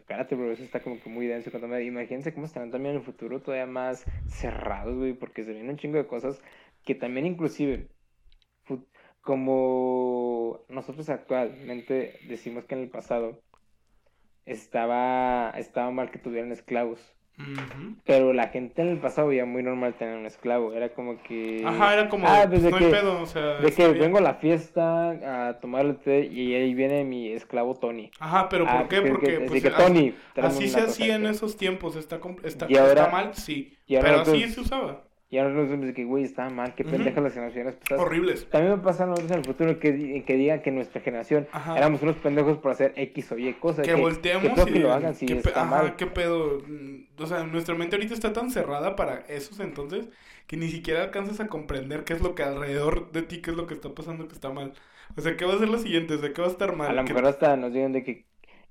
espérate, bro, eso está como que muy denso. cuando Imagínense cómo estarán también en el futuro todavía más cerrados, güey, porque se vienen un chingo de cosas que también inclusive como nosotros actualmente decimos que en el pasado estaba, estaba mal que tuvieran esclavos. Pero la gente en el pasado veía muy normal tener un esclavo. Era como que. Ajá, era como, Ah, pues pues, de no hay que- pedo, o sea, De que bien. vengo a la fiesta a tomar el té y ahí viene mi esclavo Tony. Ajá, pero Ah, ¿por qué? que- Porque, que- pues, así que Tony, así se hacía en esos tiempos, está, está, Y ahora- está mal, sí, y ahora pero así se usaba. Y ahora nos vemos de que, güey, estaba mal, qué pendejas las generaciones pasadas. Horribles. También me pasa a nosotros en el futuro que, que digan que nuestra generación Ajá. éramos unos pendejos por hacer X o Y cosas. que volteemos que, y que lo hagan si está ajá, mal. qué pedo. O sea, nuestra mente ahorita está tan cerrada para esos entonces que ni siquiera alcanzas a comprender qué es lo que alrededor de ti, qué es lo que está pasando que está mal. O sea, ¿qué va a ser lo siguiente? O sea, ¿qué va a estar mal? A lo ¿Qué- mejor hasta nos digan de que,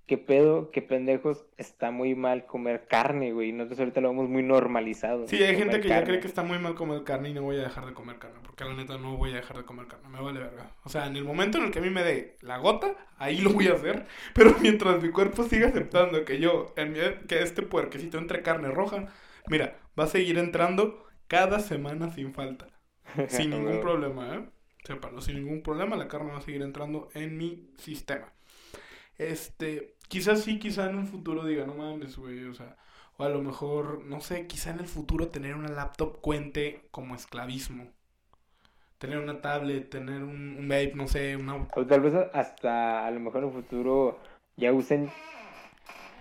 qué pedo, qué pendejos, está muy mal comer carne, güey. Nosotros ahorita lo vemos muy normalizado. Sí, hay gente que ya cree que está muy mal comer carne y no voy a dejar de comer carne, porque la neta no voy a dejar de comer carne, me vale verga. O sea, en el momento en el que a mí me dé la gota, ahí lo voy a hacer, pero mientras mi cuerpo siga aceptando que yo, en mi- que este puerquecito entre carne roja, mira, va a seguir entrando cada semana sin falta, sin ningún problema, ¿eh? Sépalo, sin ningún problema, la carne va a seguir entrando en mi sistema. Este, quizás sí, quizá en un futuro diga, no mames, güey, o sea, o a lo mejor, no sé, quizá en el futuro tener una laptop cuente como esclavismo. Tener una tablet, tener un, un vape, no sé, una... O tal vez hasta a lo mejor en el futuro ya usen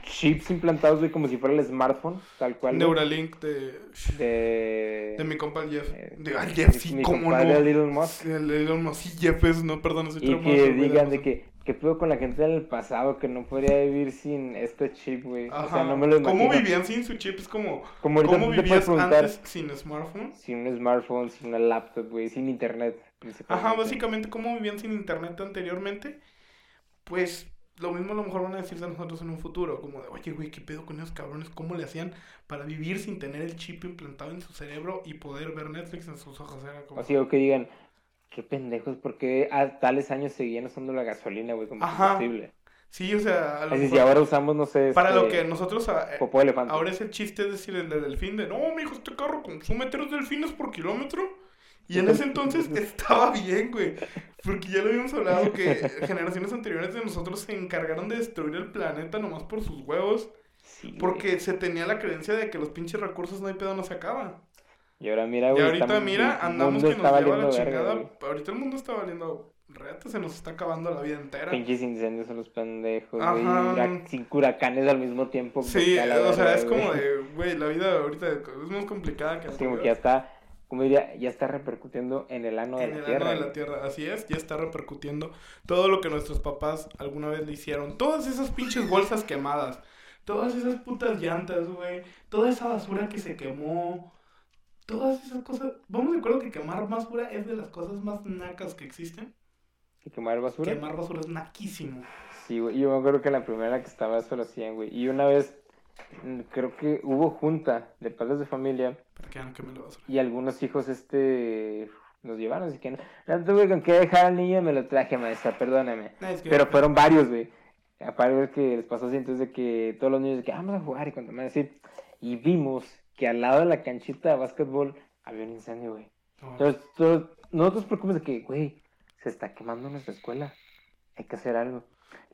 chips implantados, güey, como si fuera el smartphone, tal cual. Neuralink de, De... de mi compa Jeff. eh, De, ay, Jeff, sí, mi cómo no. Elon Musk. El Elon Musk, sí, Jeff es, no, perdón, Y que digan de que, ¿qué pedo con la gente del pasado que no podría vivir sin este chip, güey? O sea, no me lo ¿Cómo imagino. vivían sin su chip? Es como, ¿cómo vivías antes sin smartphone? sin un smartphone, sin una laptop, güey, sin internet. Ajá, básicamente cómo vivían sin internet anteriormente, pues lo mismo a lo mejor van a decir de nosotros en un futuro, como de, oye, güey, ¿qué pedo con esos cabrones? ¿Cómo le hacían para vivir sin tener el chip implantado en su cerebro y poder ver Netflix en sus ojos? Era como... Sea, o que digan, qué pendejos, ¿por qué a tales años seguían usando la gasolina, güey, como combustible? Sí, o sea, a lo mejor- ahora usamos, no sé, para lo este, que nosotros... a- eh, popó elefante. ahora es el chiste, es decir, el de delfín, de, no, mijo, este carro consume tres delfines por kilómetro. Y en ese entonces estaba bien, güey. Porque ya lo habíamos hablado que generaciones anteriores de nosotros se encargaron de destruir el planeta nomás por sus huevos. Sí, güey. Porque se tenía la creencia de que los pinches recursos no hay pedo, no se acaban. Y ahora mira, Y güey, ahorita, estamos- mira, el andamos que nos lleva la verga, chingada. Ahorita el mundo está valiendo reata, se nos está acabando la vida entera. Pinches incendios son los pendejos, güey. Cinco huracanes al mismo tiempo. Sí, a o sea, es como de, güey, la vida ahorita es más complicada que Sí, como que ya está, como diría, ya está repercutiendo en el ano de en la el tierra. ano de la tierra, así es, ya está repercutiendo todo lo que nuestros papás alguna vez le hicieron. Todas esas pinches bolsas quemadas, todas esas putas llantas, güey, toda esa basura que se quemó, todas esas cosas. Vamos de acuerdo que quemar basura es de las cosas más nacas que existen. ¿Y quemar basura? Quemar basura es naquísimo. Sí, güey. Yo me acuerdo que la primera que estaba eso lo hacían, güey. Y una vez, mm, creo que hubo junta de padres de familia Para ya no queme la basura. y algunos hijos, este, nos llevaron. Así que no, no tuve con qué dejar al niño, me lo traje, maestra, perdóname. No, es que- Pero fueron varios, güey. Aparte que les pasó así, entonces de que todos los niños de que "Ah, vamos a jugar y cuando me así. Y vimos que al lado de la canchita de básquetbol había un incendio, güey. no, Entonces, todos, nosotros preocupamos de que, güey, se está quemando nuestra escuela. Hay que hacer algo.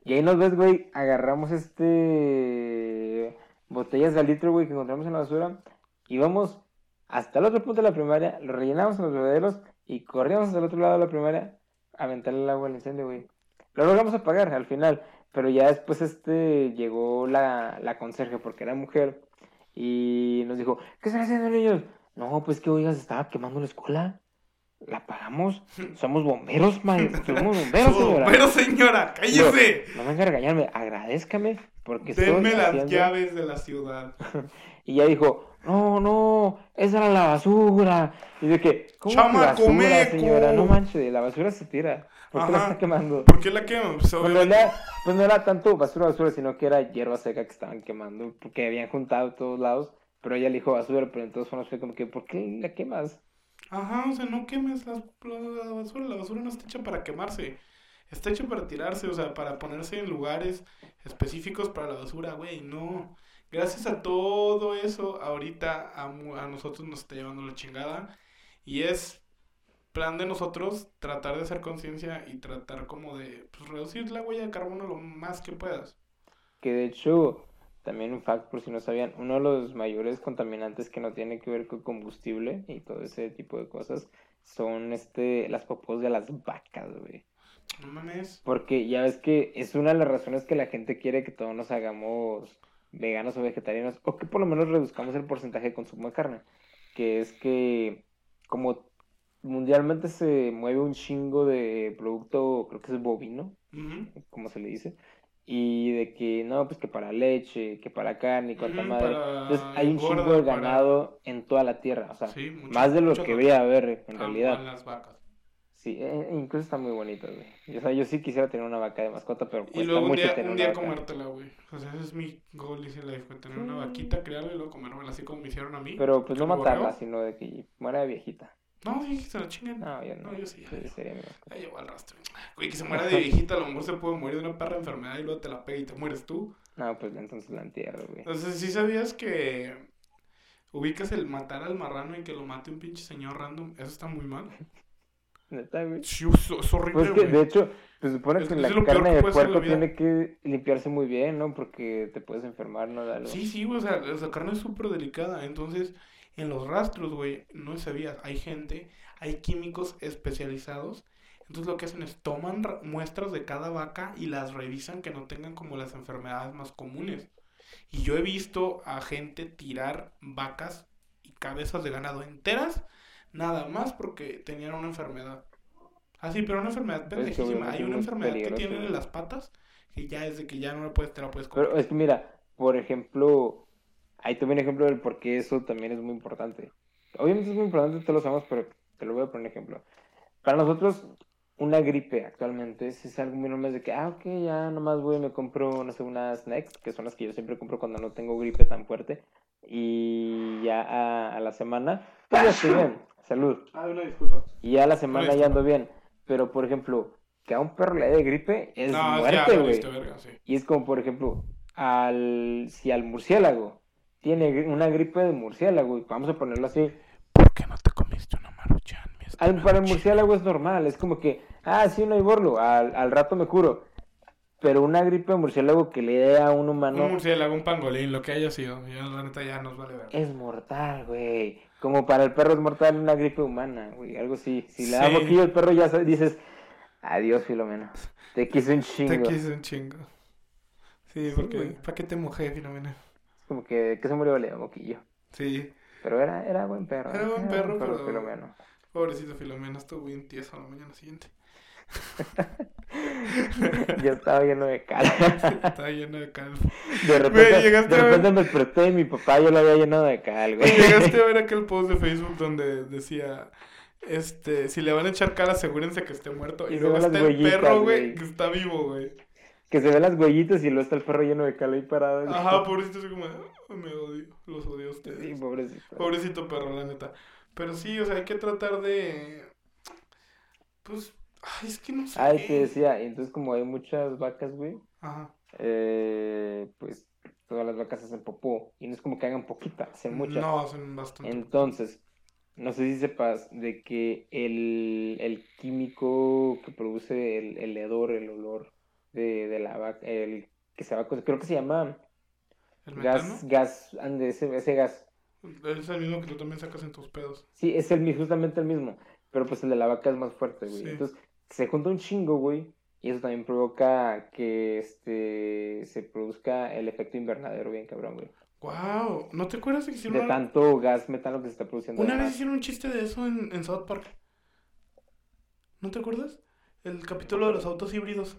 Y ahí nos ves, güey, agarramos este botellas de litro, güey, que encontramos en la basura. Y vamos hasta el otro punto de la primaria, lo rellenamos en los bebederos y corríamos hasta el otro lado de la primaria a aventarle el agua al incendio, güey. Lo logramos apagar al final, pero ya después este llegó la, la conserje porque era mujer y nos dijo, ¿qué están haciendo niños? No, pues que oigas, estaba quemando la escuela. La apagamos. Somos bomberos, man. Somos bomberos, señora. Pero señora, cállese. No venga a regañarme, agradezcame porque estoy Denme las haciendo- llaves de la ciudad. Y ya dijo, no, no, esa era la basura. Y de que, ¿cómo Chamaco basura, meco. señora? No manches, la basura se tira. ¿Por qué la está quemando? ¿Por qué la queman? Pues, Pues, pues no era tanto basura, basura, sino que era hierba seca que estaban quemando, porque habían juntado de todos lados, pero ella le dijo basura, pero entonces formas fue como que, ¿por qué la quemas? Ajá, o sea, no quemes la, la basura. La basura no está hecha para quemarse. Está hecha para tirarse, o sea, para ponerse en lugares específicos para la basura, güey. No. Gracias a todo eso, ahorita a, nosotros nos está llevando la chingada. Y es plan de nosotros tratar de hacer conciencia y tratar como de pues, reducir la huella de carbono lo más que puedas. Que de hecho, también un fact, por si no sabían, uno de los mayores contaminantes que no tiene que ver con combustible y todo ese tipo de cosas son este las popos de las vacas, güey. No mames. Porque ya ves que es una de las razones que la gente quiere que todos nos hagamos veganos o vegetarianos, o que por lo menos reduzcamos el porcentaje de consumo de carne. que es que como mundialmente se mueve un chingo de producto, creo que es bovino, como se le dice, y de que no, pues que para leche, que para carne y cuanta madre. Entonces hay un chingo de para- ganado en toda la tierra, o sea, Sí, mucho- más de lo que debería haber en realidad. las vacas. Sí, e- e incluso están muy bonitas, güey. O sea, yo sí quisiera tener una vaca de mascota, pero Y cuesta luego un mucho día, tener un una día vaca. comértela, güey. O sea, ese es mi goal, dice life, güey. Tener una Mm. vaquita, criarla y luego comérmela así como me hicieron a mí. Pero pues no ¿Como matarla, sino de que muera de viejita. No, sí, se la chingan. No, yo no. No, yo sí. Sí, sería mi mascota. Ahí llevo al rastro. Güey, que se muera de viejita, a lo mejor se puede morir de una perra enfermedad y luego te la pega y te mueres tú. No, pues entonces la entierro, güey. Entonces, ¿sí sabías que ubicas el matar al marrano y que lo mate un pinche señor random? Eso está muy mal. Neta, güey. Sí, es, es horrible, Pues que, güey. de hecho, se supone Es- que la carne que de puerco tiene que limpiarse muy bien, ¿no? Porque te puedes enfermar, ¿no? De algo. Sí, sí, güey, o sea, la carne es súper delicada. Entonces, en los rastros, güey, no sabías, hay gente, hay químicos especializados. Entonces, lo que hacen es toman ra- muestras de cada vaca y las revisan que no tengan como las enfermedades más comunes. Y yo he visto a gente tirar vacas y cabezas de ganado enteras, nada más porque tenían una enfermedad. Así, pero una enfermedad Pues pendejísima. Hay una enfermedad que tienen en las patas que ya es de que ya no la puedes, te la puedes comer. Pero es que mira, por ejemplo, te un ejemplo del por qué eso también es muy importante. Obviamente es muy importante, todos lo sabemos, pero te lo voy a poner ejemplo. Para nosotros, una gripe actualmente es, algo muy normal de que, ah, ok, ya nomás voy y me compro, no sé, unas Next, que son las que yo siempre compro cuando no tengo gripe tan fuerte. Y ya a, a la semana, pues ya estoy bien, salud. Ah, una disculpa. Y ya la semana ya ando bien. Pero, por ejemplo, que a un perro le dé gripe es No, muerte, güey. sí. Y es como, por ejemplo, al, si al murciélago tiene una gripe de murciélago, y vamos a ponerlo así, ¿Por qué no te comiste una maruchan, al, para el murciélago es normal, es como que, ah, sí, no hay borlo, al, al rato me curo. Pero una gripe de murciélago que le dé a un humano Un murciélago, un pangolín, lo que haya sido. Ya, la neta, ya nos vale ver. es mortal, güey. Como para el perro es mortal una gripe humana, güey, algo así. Si le da Sí. boquillo al perro ya dices, adiós, Filomena. Te quise un Te chingo. quise un chingo. Sí, porque. ¿para qué te mojé, Filomena? Es como que, que se murió le da boquillo. Sí, Pero era, era buen perro. Era buen perro, pero- Filomeno. pobrecito Filomena, estuvo bien tieso a la mañana siguiente. Ya estaba lleno de cal. Estaba lleno de calvo. De repente, Güey, de ver- repente me desperté y mi papá yo lo había llenado de cal, güey. Llegaste a ver aquel post de Facebook donde decía, este, si le van a echar cal, asegúrense que esté muerto. Y luego está el perro, güey, que está vivo, güey. Que se ven las huellitas y luego está el perro lleno de cal ahí parado. Ajá, pobrecito, así como, "Ah, me odio, los odio a Sí, ustedes. pobrecito. Pobrecito perro, la neta. Pero sí, o sea, hay que tratar de, pues, ay, es que no sé. Ay, te decía, entonces como hay muchas vacas, güey, Ajá. eh, pues todas las vacas hacen popó. Y no es como que hagan poquita, hacen muchas. No, hacen bastante. Entonces, no sé si sepas de que el, el químico que produce el, el hedor, el olor de, de la vaca, el que se va, creo que se llama ¿El gas, gas, ande, ese, ese gas. Es el mismo que tú también sacas en tus pedos. Sí, es el justamente el mismo, pero pues el de la vaca es más fuerte, güey. Sí. Entonces, se junta un chingo, güey, y eso también provoca que este se produzca el efecto invernadero bien cabrón, güey. Wow, ¿no te acuerdas de que hicieron De tanto gas metano que se está produciendo. Una vez hicieron un chiste de eso en, en South Park. ¿No te acuerdas? El capítulo de los autos híbridos.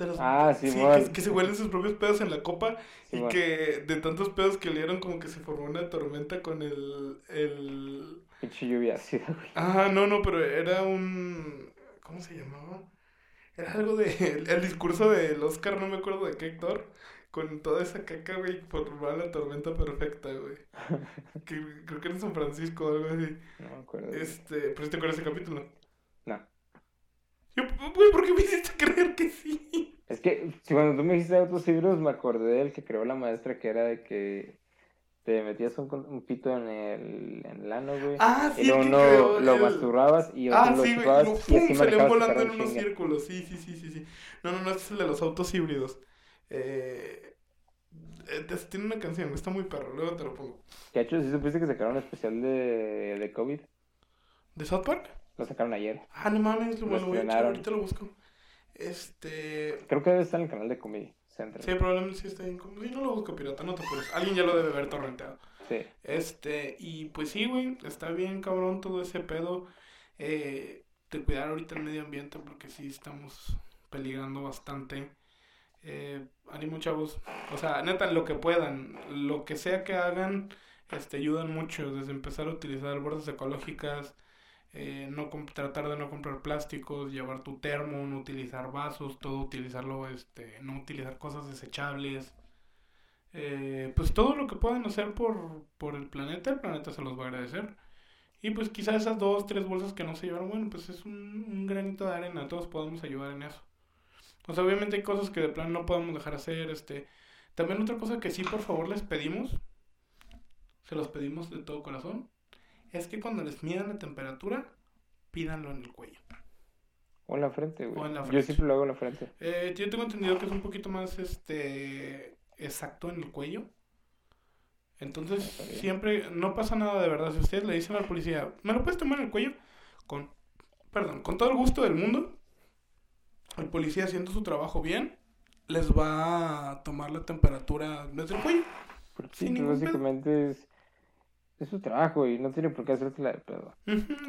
De los... Ah, sí, Simón. que, que se huelen sus propios pedos en la copa y que de tantos pedos que olieron como que se formó una tormenta con el... el... Pinche lluvia ácida, güey. Ah, no, no, pero era un... ¿Cómo se llamaba? Era algo de... El, el discurso del Oscar, no me acuerdo de qué actor. Con toda esa caca, güey, formaba la tormenta perfecta, güey. Que, creo que era en San Francisco o algo así. No me acuerdo. Este, pero si te acuerdas ese capítulo. No. Yo, güey, ¿por qué me hiciste creer que sí? Es que si cuando tú me dijiste autos híbridos, me acordé del que creó la maestra, que era de que te metías un, un pito en el, en el ano, güey. Ah, y sí, luego el que no creó lo el- masturbabas y otro Ah, lo sí, güey, chupabas lo, y así salían volando en unos círculos. Sí, sí, sí, sí, sí. No, no, no, este es el de los autos híbridos. Eh, eh, tiene una canción, está muy perro, luego te lo pongo. De hecho, ¿sí supiste que sacaron un especial de, de COVID? ¿De South Park? Lo sacaron ayer. Ah, no mames, Lo bueno, voy a echar, ahorita lo busco. Este... Creo que debe estar en el canal de Comedy Central. Sí, probablemente sí está bien. como- Sí, no lo busco pirata, no te apures. Alguien ya lo debe haber torrenteado. Sí. Este, y pues sí, güey, está bien cabrón todo ese pedo eh, de cuidar ahorita el medio ambiente porque sí estamos peligrando bastante. Eh, ánimo, chavos. O sea, neta, lo que puedan, lo que sea que hagan, este, ayudan mucho. Desde empezar a utilizar bolsas ecológicas, eh, no tratar de no comprar plásticos, llevar tu termo, no utilizar vasos, todo utilizarlo, este, no utilizar cosas desechables. Eh, pues todo lo que puedan hacer por, por el planeta, el planeta se los va a agradecer. Y pues quizás esas dos, tres bolsas que no se llevaron, bueno, pues es un, granito de arena, todos podemos ayudar en eso. Sea, obviamente hay cosas que de plano no podemos dejar hacer, este... También otra cosa que sí, por favor, les pedimos, se los pedimos de todo corazón, es que cuando les midan la temperatura, pídanlo en el cuello. O en la frente, güey. O en la Yo frente. siempre lo hago en la frente. Eh, yo tengo entendido que es un poquito más, este, exacto en el cuello. Entonces, siempre, no pasa nada de verdad. Si ustedes le dicen al policía, ¿me lo puedes tomar en el cuello? Con, perdón, con todo el gusto del mundo, el policía haciendo su trabajo bien, les va a tomar la temperatura desde el cuello. Pedo. básicamente es, es su trabajo y no tiene por qué hacértela de pedo.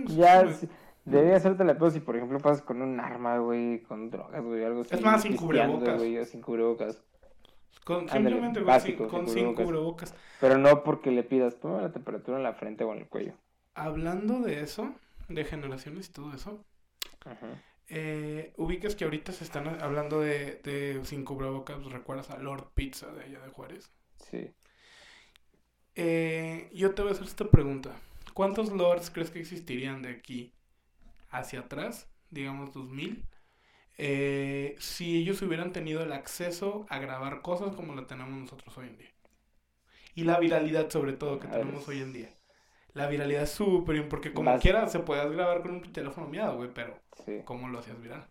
Ya, sí, debería hacértela de pedo si, por ejemplo, pasas con un arma, güey, con drogas, güey, algo así. Es más, sin cubrebocas. güey, o sin cubrebocas. Con, ándale, simplemente básico, sin, con, sin sin cubrebocas. cubrebocas. Pero no porque le pidas, toma la temperatura en la frente o en el cuello. Hablando de eso, de generaciones y todo eso, Ajá. Eh, ubicas que ahorita se están hablando de, de sin cubrebocas, ¿recuerdas a Lord Pizza de allá de Juárez? Sí. Eh, yo te voy a hacer esta pregunta. ¿Cuántos Lords crees que existirían de aquí hacia atrás, digamos 2000, eh, si ellos hubieran tenido el acceso a grabar cosas como la tenemos nosotros hoy en día? Y la viralidad sobre todo que A ver, tenemos hoy en día. La viralidad es súper bien, porque como Más- quiera se podías grabar con un teléfono miado, güey, pero Sí. ¿cómo lo hacías viral?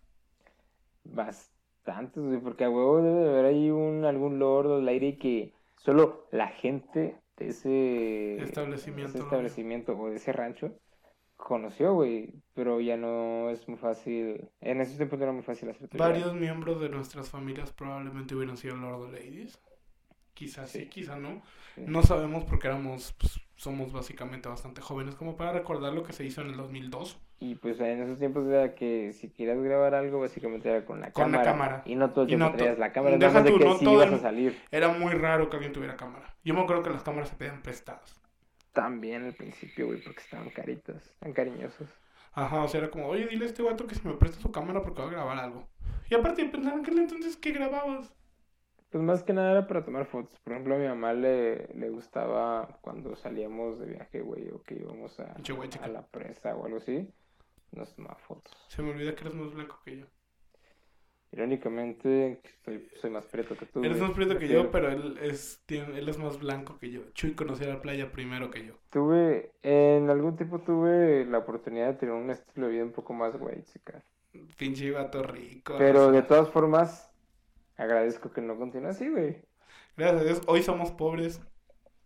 Bastantes, güey, porque a huevo debe de haber ahí un, algún lord del aire que solo la gente de ese Establecimiento, ese o de ese rancho conoció, güey, pero ya no es muy fácil, en esos tiempos no era muy fácil hacer Varios miembros de nuestras familias probablemente hubieran sido Lord of Ladies. Quizás sí, Sí. quizás no. Sí. No sabemos porque éramos, pues, somos básicamente bastante jóvenes como para recordar lo que se hizo en el 2002. Y pues en esos tiempos era que si querías grabar algo, básicamente era con la Con la cámara. cámara. Y no todo el tiempo no traías la cámara, deja nada más de tú, que no sí todo ibas el- a salir. Era muy raro que alguien tuviera cámara. Yo me acuerdo que las cámaras se pedían prestadas. También al principio, güey, porque estaban caritas, tan cariñosos. Ajá, o sea, era como, oye, dile a este vato que si me presta su cámara porque va a grabar algo. Y aparte, pensaban en aquel entonces, ¿qué grababas? Pues más que nada era para tomar fotos. Por ejemplo, a mi mamá le, le gustaba cuando salíamos de viaje, güey, o que íbamos a, a la presa o algo así, nos tomaba fotos. Se me olvida que eres más blanco que yo. Irónicamente, soy, soy más preto que tú. Eres güey. más prieto que yo, pero él es, tiene- él es más blanco que yo. Chuy conoció la playa primero que yo. Tuve, en algún tiempo tuve la oportunidad de tener un estilo de vida un poco más güey, chica. Pinche vato rico. Pero o de todas formas, agradezco que no continúe así, güey. Gracias a Dios, hoy somos pobres,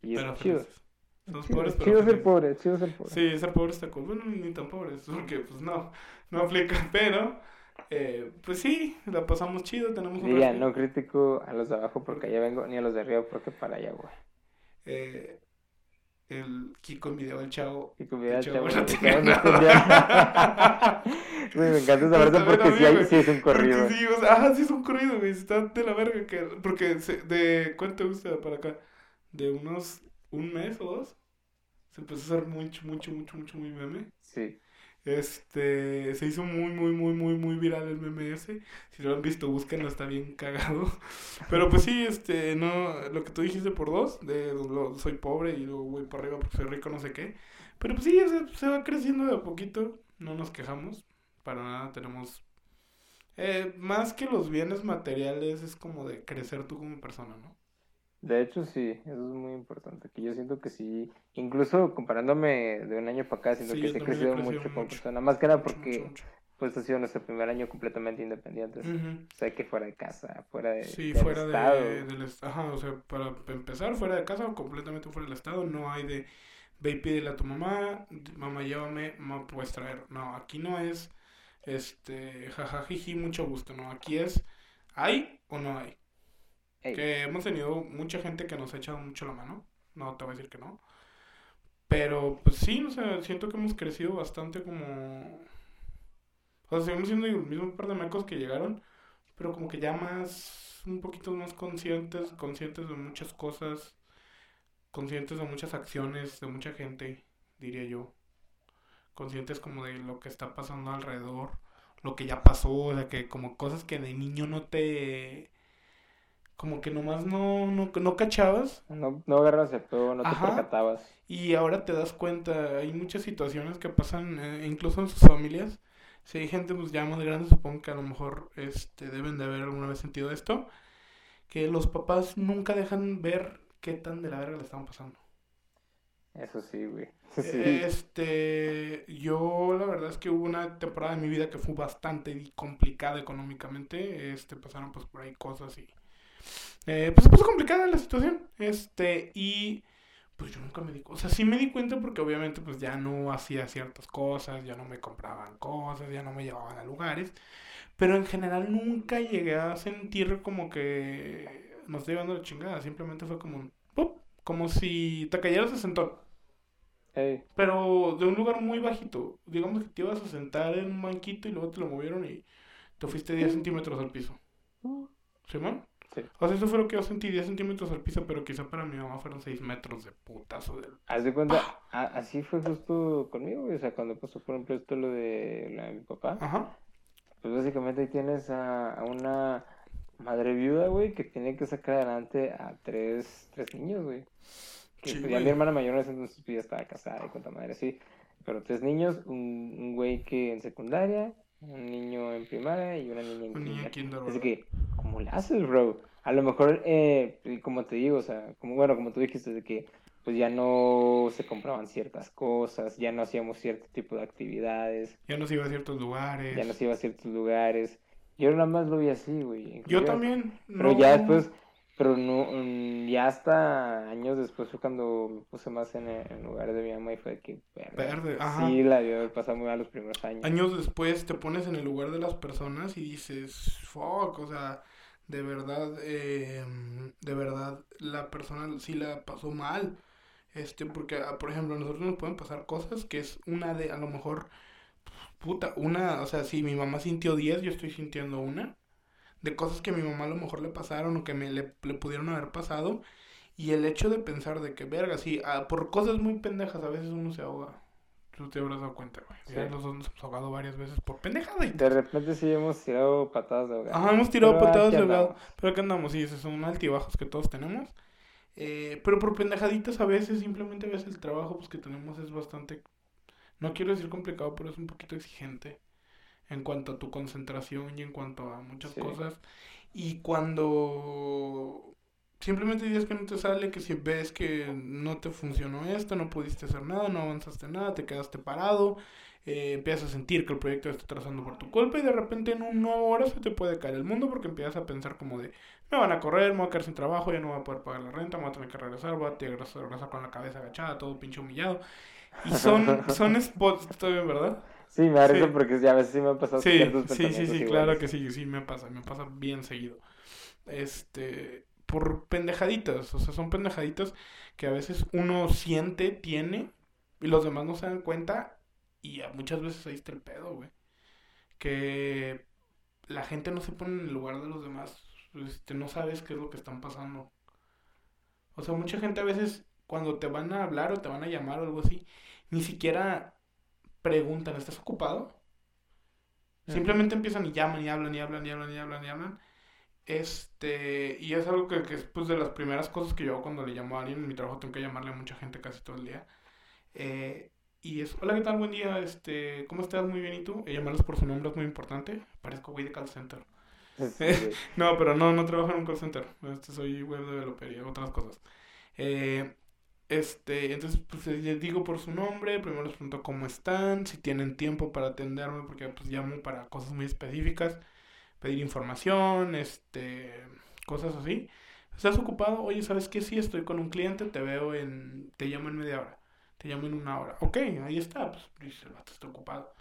Y pero chido. felices. Somos Chido, pobres, pero chido ser pobre, chido ser pobre. Sí, ser pobre está cool. Bueno, ni tan pobres, porque pues no, no aplica. Pero, eh, pues sí, la pasamos chido, tenemos un Diría, no critico a los de abajo porque allá vengo, ni a los de arriba porque para allá, güey. Eh, el Kiko envidiaba al chavo. Y comida El chavo, no tenía. Güey, me encanta esa porque sí, hay, güey, sí es un corrido. Porque sí, o sea, ah, sí es un corrido, güey. Está de la verga. Que, porque se- de, ¿cuánto te gusta para acá? De unos un mes o dos. Se empezó a hacer mucho, mucho, mucho, mucho, muy meme. Sí. Este, se hizo muy, muy, muy, muy, muy viral el meme ese. Si lo han visto, búsquenlo, está bien cagado. Pero pues sí, este, no, lo que tú dijiste por dos, de lo- soy pobre y luego voy para arriba porque soy rico, no sé qué. Pero pues sí, se, se va creciendo de a poquito, no nos quejamos, para nada, tenemos... eh, más que los bienes materiales, es como de crecer tú como persona, ¿no? De hecho, sí, eso es muy importante. Que yo siento que sí, incluso comparándome de un año para acá, siento Sí, que sí he crecido crecido mucho como mucho. persona. Más que nada porque mucho, pues ha sido nuestro primer año completamente independientes. Ujú. O sea, que fuera de casa, fuera de, Sí, del fuera estado. de, del Ajá, o sea, para empezar, fuera de casa o completamente fuera del estado, no hay de ve y pídele a tu mamá, mamá llévame, mamá puedes traer. No, aquí no es, este, jajajiji, mucho gusto, no, aquí es, ¿hay o no hay? Que hemos tenido mucha gente que nos ha echado mucho la mano, no te voy a decir que no, Pero, pues sí, o sea, siento que hemos crecido bastante como... O sea, seguimos siendo el mismo par de mecos que llegaron, pero como que ya más, un poquito más conscientes, conscientes de muchas cosas, conscientes de muchas acciones, de mucha gente, diría yo. Conscientes como de lo que está pasando alrededor, lo que ya pasó, o sea, que como cosas que de niño no te como que nomás no, no, no cachabas. No, no agarras el todo, no te percatabas. Y ahora te das cuenta, hay muchas situaciones que pasan eh, incluso en sus familias. Si hay gente pues ya más grande, supongo que a lo mejor este deben de haber alguna vez sentido esto, que los papás nunca dejan ver qué tan de la verga le están pasando. Eso sí, güey. Sí. Este, yo la verdad es que hubo una temporada en mi vida que fue bastante complicada económicamente, este, pasaron pues por ahí cosas y eh, pues se puso complicada la situación, este, y pues yo nunca me di, o sea, sí me di cuenta porque obviamente pues ya no hacía ciertas cosas, ya no me compraban cosas, ya no me llevaban a lugares, pero en general nunca llegué a sentir como que nos estoy llevando la chingada, simplemente fue como un, ¡pup! como si te cayeras de sentón. Ey, Pero de un lugar muy bajito. Digamos que te ibas a sentar en un banquito y luego te lo movieron y te fuiste 10 centímetros al piso. ¿Sí, man? Sí. O sea, eso fue lo que yo sentí, 10 centímetros al piso, pero quizá para mi mamá fueron 6 metros de putazo del... Haz de cuenta, así fue justo conmigo, güey. O sea, cuando pasó por ejemplo esto lo de la de mi papá, Ajá. pues básicamente ahí tienes a, a una madre viuda, güey, que tiene que sacar adelante a tres, tres niños, güey. Que Sí, pues, ya mi hermana mayor en ese entonces pues, ya estaba casada y cuanta madre, sí. Pero tres niños, un, un güey que en secundaria, un niño en primaria y una niña en Un niño kinder. Así que, ¿cómo le haces, bro? A lo mejor, eh, como te digo, o sea, como bueno, como tú dijiste, de que pues ya no se compraban ciertas cosas, ya no hacíamos cierto tipo de actividades, Ya nos iba a ciertos lugares. ya no se iba a ciertos lugares. Yo nada más lo vi así, güey. Yo también. Pero no- ya después, pero no, mm, ya hasta años después fue cuando me puse más en el en lugar de mi mamá y fue que, Verde, ajá. sí, la haber pasado muy mal los primeros años. Años después te pones en el lugar de las personas y dices, fuck, o sea, de verdad, eh, de verdad, la persona sí la pasó mal. Este, porque, ah, por ejemplo, a nosotros nos pueden pasar cosas que es una de, a lo mejor, puta, una, o sea, si mi mamá sintió 10, yo estoy sintiendo una. De cosas que a mi mamá a lo mejor le pasaron o que me le, le pudieron haber pasado. Y el hecho de pensar de que, verga, sí, ah, por cosas muy pendejas a veces uno se ahoga. Tú te habrás dado cuenta, güey. Sí. los dos nos hemos ahogado varias veces por pendejada. y- De repente sí hemos tirado patadas de ahogado. Ajá, hemos tirado Pero patadas de ahogado. Pero acá andamos, sí, esos son altibajos que todos tenemos. Eh, pero por pendejaditas a veces, simplemente a veces el trabajo pues, que tenemos es bastante, no quiero decir complicado, pero es un poquito exigente en cuanto a tu concentración y en cuanto a muchas Sí. cosas. Y cuando simplemente dices que no te sale, que si ves que no te funcionó esto, no pudiste hacer nada, no avanzaste nada, te quedaste parado, eh, empiezas a sentir que el proyecto está trazando por tu culpa y de repente en una hora se te puede caer el mundo porque empiezas a pensar como de, me van a correr, me voy a quedar sin trabajo, ya no voy a poder pagar la renta, me voy a tener que regresar, voy a tener que regresar con la cabeza agachada, todo pinche humillado. Y son, son spots, está bien, ¿verdad? Sí, me da Sí. risa porque ya a veces sí me han pasado Sí, sí, sí, sí, claro que sí, sí me pasa, me pasa bien seguido. Este, por pendejaditas, o sea, son pendejaditas que a veces uno siente, tiene, y los demás no se dan cuenta, y muchas veces ahí está el pedo, güey. Que la gente no se pone en el lugar de los demás, este, no sabes qué es lo que están pasando. O sea, mucha gente a veces cuando te van a hablar o te van a llamar o algo así, ni siquiera preguntan, ¿estás ocupado? Simplemente empiezan y llaman y hablan y hablan y hablan y hablan y hablan. Este, y es algo que, que es pues de las primeras cosas que yo hago cuando le llamo a alguien. En mi trabajo tengo que llamarle a mucha gente casi todo el día. Eh, y es, hola, ¿qué tal? Buen día, este, ¿cómo estás? Muy bien, ¿y tú? Eh, llamarlos por su nombre es muy importante. Parezco güey de call center. Sí. No, pero no, no trabajo en un call center. Este, soy web developer y otras cosas. Eh, este, entonces, pues les digo por su nombre, primero les pregunto cómo están, si tienen tiempo para atenderme, porque pues llamo para cosas muy específicas, pedir información, este, cosas así. ¿Estás ocupado? Oye, ¿sabes qué? Sí, estoy con un cliente, te veo en, te llamo en media hora, te llamo en una hora. Ok, ahí está, pues dice, el vato está ocupado.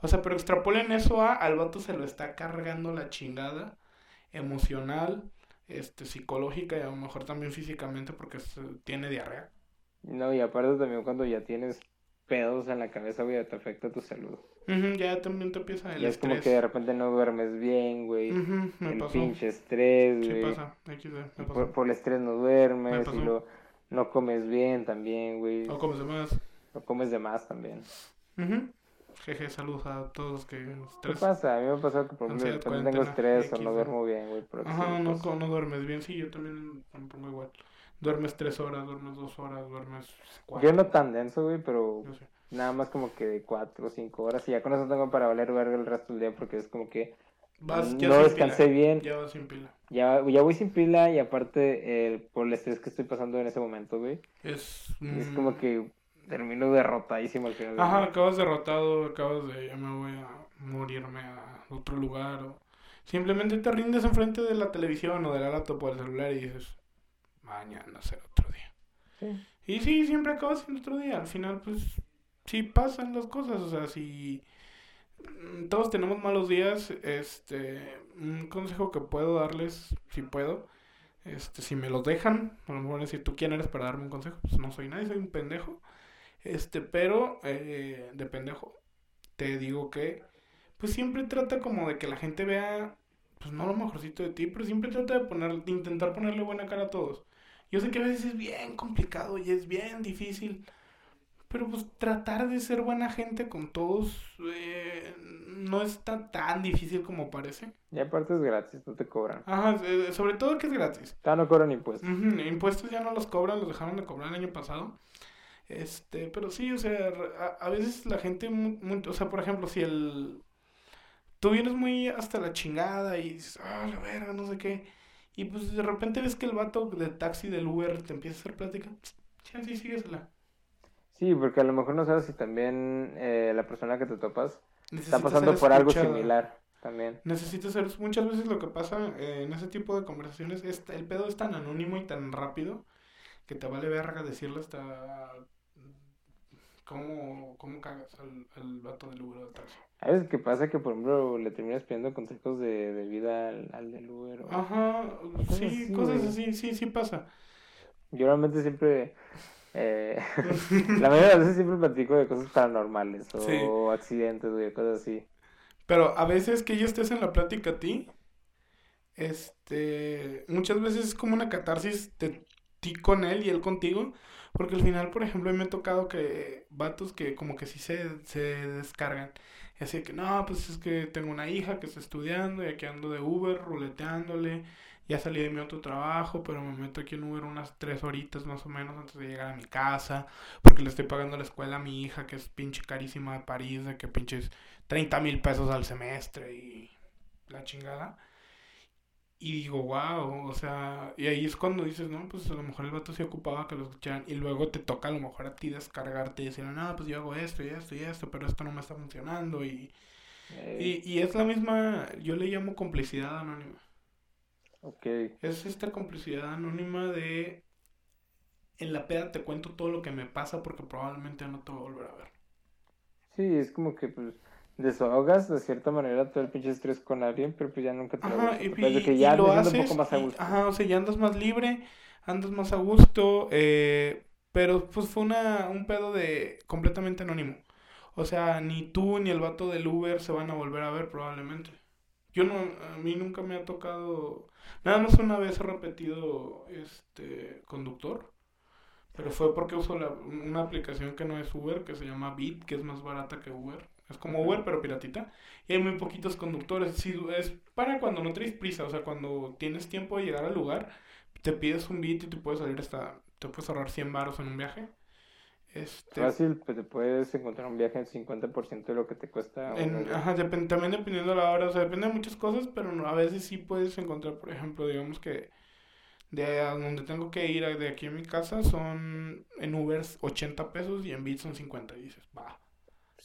O sea, pero extrapolen eso a, al vato se lo está cargando la chingada emocional, este, psicológica y a lo mejor también físicamente porque tiene diarrea. No, y aparte también cuando ya tienes pedos en la cabeza, güey, te afecta tu salud. Ujú, ya también te empieza el Y es como que de repente no duermes bien, güey. Ujú, me el pasó. pinche estrés, Sí güey. pasa, me pasó. por, por el estrés no Me duermes pasó. y lo, no comes bien también, güey. O como se más. No comes de más también. Ujú. Jeje, saludos a todos los que ¿Qué estrés. pasa? A mí me pasado que por ejemplo de repente tengo estrés o no duermo bien, güey. Ajá, no, co- no duermes bien. Sí, yo también me pongo igual. Duermes tres horas, duermes dos horas, duermes cuatro. Yo no tan denso, güey, pero sé. nada más como que de cuatro o cinco horas. Y ya con eso tengo para valer verga el resto del día porque es como que Vas no descansé pila. bien. Ya vas sin pila. Ya, ya voy sin pila y aparte el, por el estrés que estoy pasando en ese momento, güey. Es. Es mm, como que termino derrotadísimo al final. Ajá, acabas derrotado, acabas de. Ya me voy a morirme a otro lugar. O simplemente te rindes enfrente de la televisión o de la laptop o del celular y dices. Mañana será otro día. Sí. Y sí, siempre acaba siendo otro día. Al final, pues, sí pasan las cosas. O sea, si todos tenemos malos días, este, un consejo que puedo darles, si puedo, este, si me los dejan, a lo mejor decir, ¿tú quién eres para darme un consejo? Pues no soy nadie, soy un pendejo. Este, pero, eh, de pendejo, te digo que, pues siempre trata como de que la gente vea, pues no lo mejorcito de ti, pero siempre trata de poner, de intentar ponerle buena cara a todos. Yo sé que a veces es bien complicado y es bien difícil, pero pues tratar de ser buena gente con todos eh, no es tan, difícil como parece. Y aparte es gratis, no te cobran. Ajá, eh, sobre todo que es gratis. Ya no cobran impuestos. Impuestos ya no los cobran, los dejaron de cobrar el año pasado. Este, pero sí, o sea, a, a veces la gente, mu- mu- o sea, por ejemplo, si el... Tú vienes muy hasta la chingada y dices, ah, la verga, no sé qué. Y pues de repente ves que el vato del taxi del Uber te empieza a hacer plática. Sí, sí, síguesela. Sí, porque a lo mejor no sabes si también eh, la persona que te topas está pasando por algo similar también. Necesitas ser, muchas veces lo que pasa eh, en ese tipo de conversaciones es el pedo es tan anónimo y tan rápido que te vale verga decirle hasta cómo, cómo cagas al, al vato del Uber o del taxi. A veces que pasa que, por ejemplo, le terminas pidiendo consejos de, de vida al, al del Uber. o- Ajá, sí, así, cosas güey. así, sí, sí pasa. Yo realmente siempre, eh, la mayoría de las veces siempre platico de cosas paranormales o Sí. accidentes, güey, cosas así. Pero a veces que ya estés en la plática a ti, este, muchas veces es como una catarsis de ti con él y él contigo, porque al final, por ejemplo, me ha tocado que vatos que como que sí se, se descargan. Y así que, no, pues es que tengo una hija que está estudiando y aquí ando de Uber, ruleteándole. Ya salí de mi otro trabajo, pero me meto aquí en Uber unas tres horitas más o menos antes de llegar a mi casa, porque le estoy pagando la escuela a mi hija, que es pinche carísima de París, de que pinches 30 mil pesos al semestre y la chingada. Y digo, wow, o sea, y ahí es cuando dices, no, pues a lo mejor el vato se ocupaba que lo escucharan y luego te toca a lo mejor a ti descargarte y decir, no, pues yo hago esto y esto y esto, pero esto no me está funcionando y, y, y es la misma, yo le llamo complicidad anónima. ok, Es esta complicidad anónima de, en la peda te cuento todo lo que me pasa porque probablemente no te voy a volver a ver. sí, es como que, pues, desahogas de cierta manera todo el pinche estrés con alguien, pero pues ya nunca te lo Ajá, y, y- que y ya lo me siento un haces, poco más a y- gusto. ajá, o sea, ya andas más libre, andas más a gusto, eh, pero pues fue una, un pedo de completamente anónimo. O sea, ni tú ni el vato del Uber se van a volver a ver probablemente. Yo no, a mí nunca me ha tocado, nada más una vez he repetido este conductor, pero fue porque uso la- una aplicación que no es Uber, que se llama Bit, que es más barata que Uber. Es como Uber, pero piratita. Y hay muy poquitos conductores. Sí, es para cuando no traes prisa, o sea, cuando tienes tiempo de llegar al lugar, te pides un Bit y te puedes salir hasta, te puedes ahorrar 100 baros en un viaje. Este, Fácil, pues te puedes encontrar un viaje en 50% de lo que te cuesta. En- ajá, también dependiendo de la hora, o sea, depende de muchas cosas, pero no- a veces sí puedes encontrar, por ejemplo, digamos que de a donde tengo que ir, de aquí a mi casa, son en Ubers 80 pesos y en Bits son 50, y dices, va,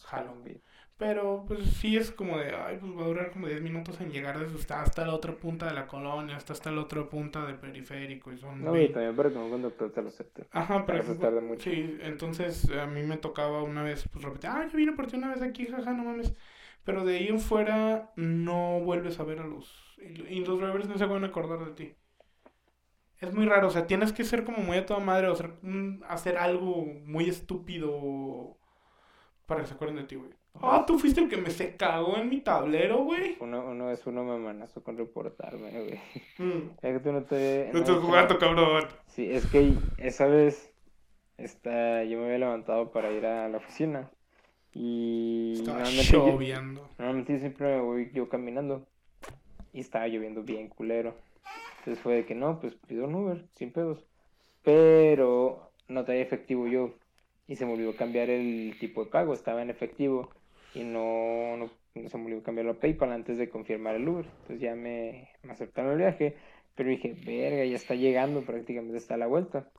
jalo. Bit. Pero pues sí es como de, ay, pues va a durar como 10 minutos en llegar desde hasta, hasta la otra punta de la colonia, hasta hasta la otra punta del periférico, y son No, y 20. también que un conductor te lo acepte. Ajá, pero eso tarda mucho. sí, entonces a mí me tocaba una vez, pues repetir, ah, yo vine por ti una vez aquí, jaja, no mames. Pero de ahí en fuera no vuelves a ver a los... Y los drivers no se van a acordar de ti. es muy raro, o sea, tienes que ser como muy a toda madre o hacer, un- hacer algo muy estúpido para que se acuerden de ti, güey. Ah, tú fuiste el que me se cagó en mi tablero, güey. Uno, uno es uno me amenazó con reportarme, güey. Mm. Es que tú no te... No te- jugando, cabrón. Sí, es que esa vez esta, yo me había levantado para ir a la oficina y Estaba yo, lloviendo. normalmente siempre me voy yo caminando y estaba lloviendo bien culero. Entonces fue de que no, pues pido un Uber, sin pedos. Pero no traía efectivo yo y se me olvidó cambiar el tipo de pago, estaba en efectivo y no, no, no se me olvidó cambiarlo a PayPal antes de confirmar el Uber. Entonces ya me, me aceptaron el viaje, pero dije, verga, ya está llegando, prácticamente está a la vuelta.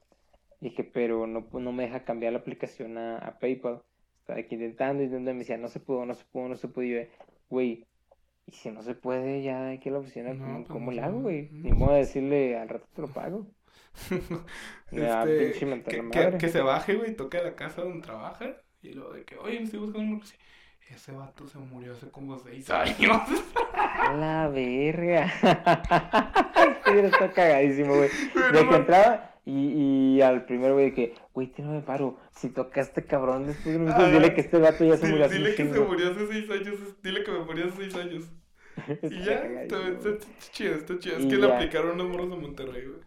Dije, pero no, pu- no me deja cambiar la aplicación a, a PayPal. Estaba aquí intentando, intentando, y me decía, no se pudo, no se pudo, no se pudo. Y yo, güey, y si no se puede, ya aquí en la oficina, No, ¿cómo, pues cómo no hago, güey? Ni modo de decirle, al rato te lo pago. Este, que, se baje, güey, toque a la casa donde trabaja. Y luego de que, oye, me estoy buscando un... Ese vato se murió hace como seis años. A la verga. Sí, está cagadísimo, güey. De que entraba y, y al primer güey de que, güey, no me paro. Si tocaste cabrón después de minutos, Ah, dile que este vato ya se murió hace Dile que se murió hace seis años. Dile que me murió hace seis años. Y ya, está, chido, está chido. Es que le aplicaron unos morros de Monterrey, güey.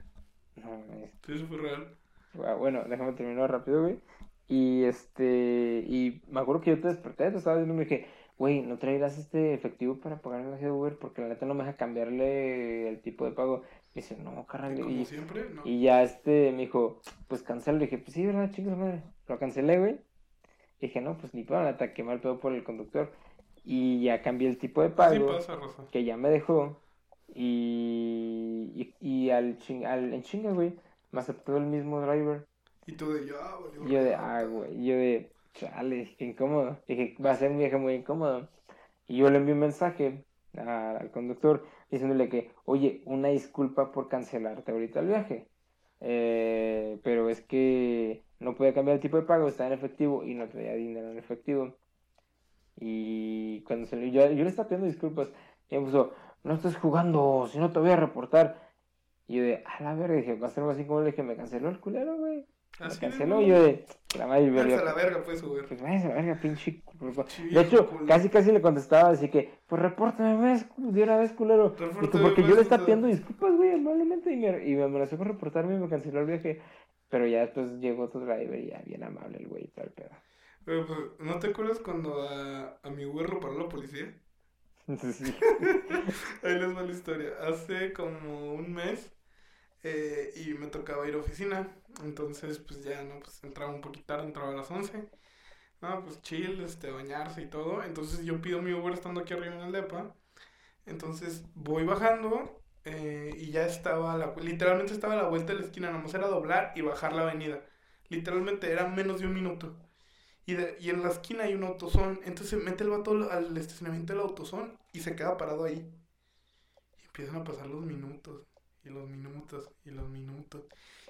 No. Sí, eso fue real. Ah, Bueno, déjame terminar rápido, güey. Y este, y me acuerdo que yo te desperté, te estaba viendo y me dije, güey, ¿no traerás este efectivo para pagar el viaje de Uber? Porque la neta no me deja cambiarle el tipo de pago. Me dice, no, carnal. Como Y, siempre, no. y ya este me dijo, pues cancela. Le dije, pues sí, ¿verdad? Chicos, madre. Lo cancelé, güey. Dije, no, pues ni pedo, la neta, quemé el pedo por el conductor. Y ya cambié el tipo de Sí pago pasa, Rosa. que ya me dejó. Y, y, y al, ching, al en chinga, güey, me aceptó el mismo driver. Y tú de, ya, valió. Y yo de, ah, güey, y yo de, chale, qué incómodo. Dije, va a ser un viaje muy incómodo. Y yo le envié un mensaje a- al conductor diciéndole que, oye, una disculpa por cancelarte ahorita el viaje. Eh, pero es que no podía cambiar el tipo de pago, estaba en efectivo y no traía dinero en efectivo. Y cuando se le, yo, yo le estaba pidiendo disculpas, y me puso, no estés jugando, si no te voy a reportar. Y yo de, a la verga, dije, algo así como le dije, me canceló el culero, güey. Me Así canceló, y yo de, la madre, verga, a la verga, pues, güey. pues a la verga, pinche. culero". Sí, De hecho, casi casi le contestaba así que, pues repórtame ves, de una vez, culero. Y porque yo le estaba pidiendo disculpas, güey, amablemente, y me, y me amenazó con reportarme y me canceló el viaje. Pero ya después llegó otro driver y ya bien amable el güey y tal, pero. Pero, pues, ¿no te acuerdas cuando a, a mi güey paró la policía? Ahí les va la historia. Hace como un mes eh, y me tocaba ir a oficina. Entonces, pues ya, ¿no? Pues entraba un poquito tarde, entraba a las 11. No, pues chill, este, bañarse y todo. Entonces yo pido mi Uber estando aquí arriba en el depa. Entonces voy bajando eh, y ya estaba, la, literalmente estaba a la vuelta de la esquina. Nada más era doblar y bajar la avenida. Literalmente era menos de un minuto. Y, de- y en la esquina hay un autosón. Entonces mete el vato al, estacionamiento del autosón y se queda parado ahí. Y empiezan a pasar los minutos. Y los minutos. Y los minutos.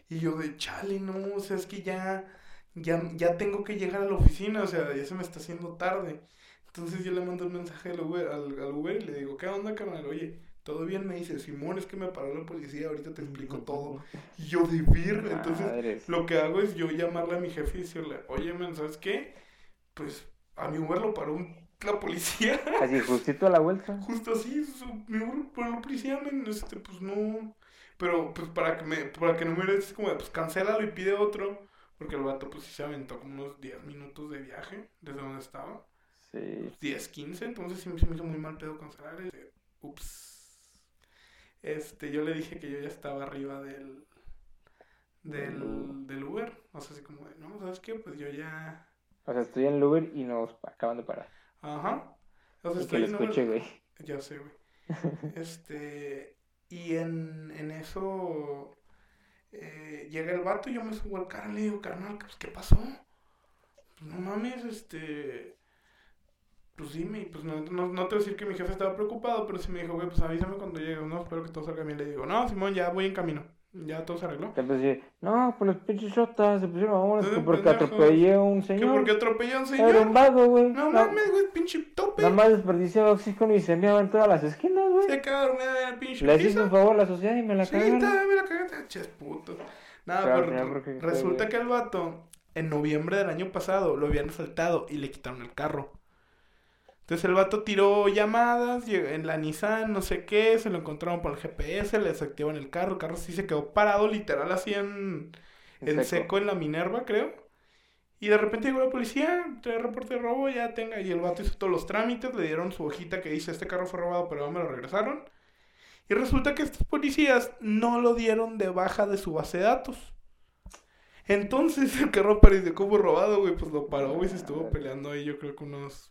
Y yo de chale, no. O sea, es que ya. Ya, ya tengo que llegar a la oficina. O sea, ya se me está haciendo tarde. Entonces yo le mando un mensaje al Uber, al, al Uber y le digo, ¿qué onda, carnal? Oye, ¿todo bien? Me dice, Simón, es que me paró la policía, ahorita te explico todo. Y yo de virga, entonces Madres. lo que hago es yo llamarle a mi jefe y decirle, oye, men, ¿sabes qué? Pues a mi Uber lo paró un- la policía. Así, justito a la vuelta. Justo así, su- mi Uber paró la policía, men, este, pues no. Pero pues para que me, para que no me es como de, pues cancélalo y pide otro. Porque el vato pues sí se aventó como unos 10 minutos de viaje desde donde estaba. Sí. 10, 15, entonces sí me hizo muy mal pedo cancelar. Este, ups. Este, yo le dije que yo ya estaba arriba del, del, del Uber. O sea, así como de, no, ¿sabes qué? Pues yo ya. O sea, estoy en el Uber y nos acaban de parar. Ajá. O sea, Y que lo en Uber- güey. Ya sé, güey. Este, y en, en eso eh, llega el vato y yo me subo al carro y le digo, carnal, pues, ¿qué pasó? Pues no mames, este, pues dime, y pues no, no, no te voy a decir que mi jefe estaba preocupado, pero sí me dijo, güey, pues avísame cuando llegues, ¿no? Espero que todo salga bien. Le digo, no, Simón, ya voy en camino, ya todo se arregló. Decir, no, pues los pinches shotas se pusieron Eh, que porque atropellé a un ¿Qué señor. qué atropelló a un Era un señor? vago, güey. No Na- mames, güey, pinche tope. Nada más desperdiciaba oxígeno y se enviaba en todas las esquinas, güey. Se queda dormida en el pinche Le piso. un favor a la sociedad y me la Sí, cagaron. está, me la cagaste, ches puto. Nada, Pero al pero final, ¿por qué fue, resulta que el vato, en noviembre del año pasado, lo habían asaltado y le quitaron el carro. Entonces el vato tiró llamadas en la Nissan, no sé qué, se lo encontraron por el GPS, le desactivaron el carro, el carro sí se quedó parado literal así en, en seco. en la Minerva, creo. Y de repente llegó la policía, trae reporte de robo, ya tenga. Y el vato hizo todos los trámites, le dieron su hojita que dice, este carro fue robado, pero me lo regresaron. Y resulta que estos policías no lo dieron de baja de su base de datos. Entonces el carro apareció como robado, güey, pues lo paró, güey, se estuvo peleando ahí yo creo que unos...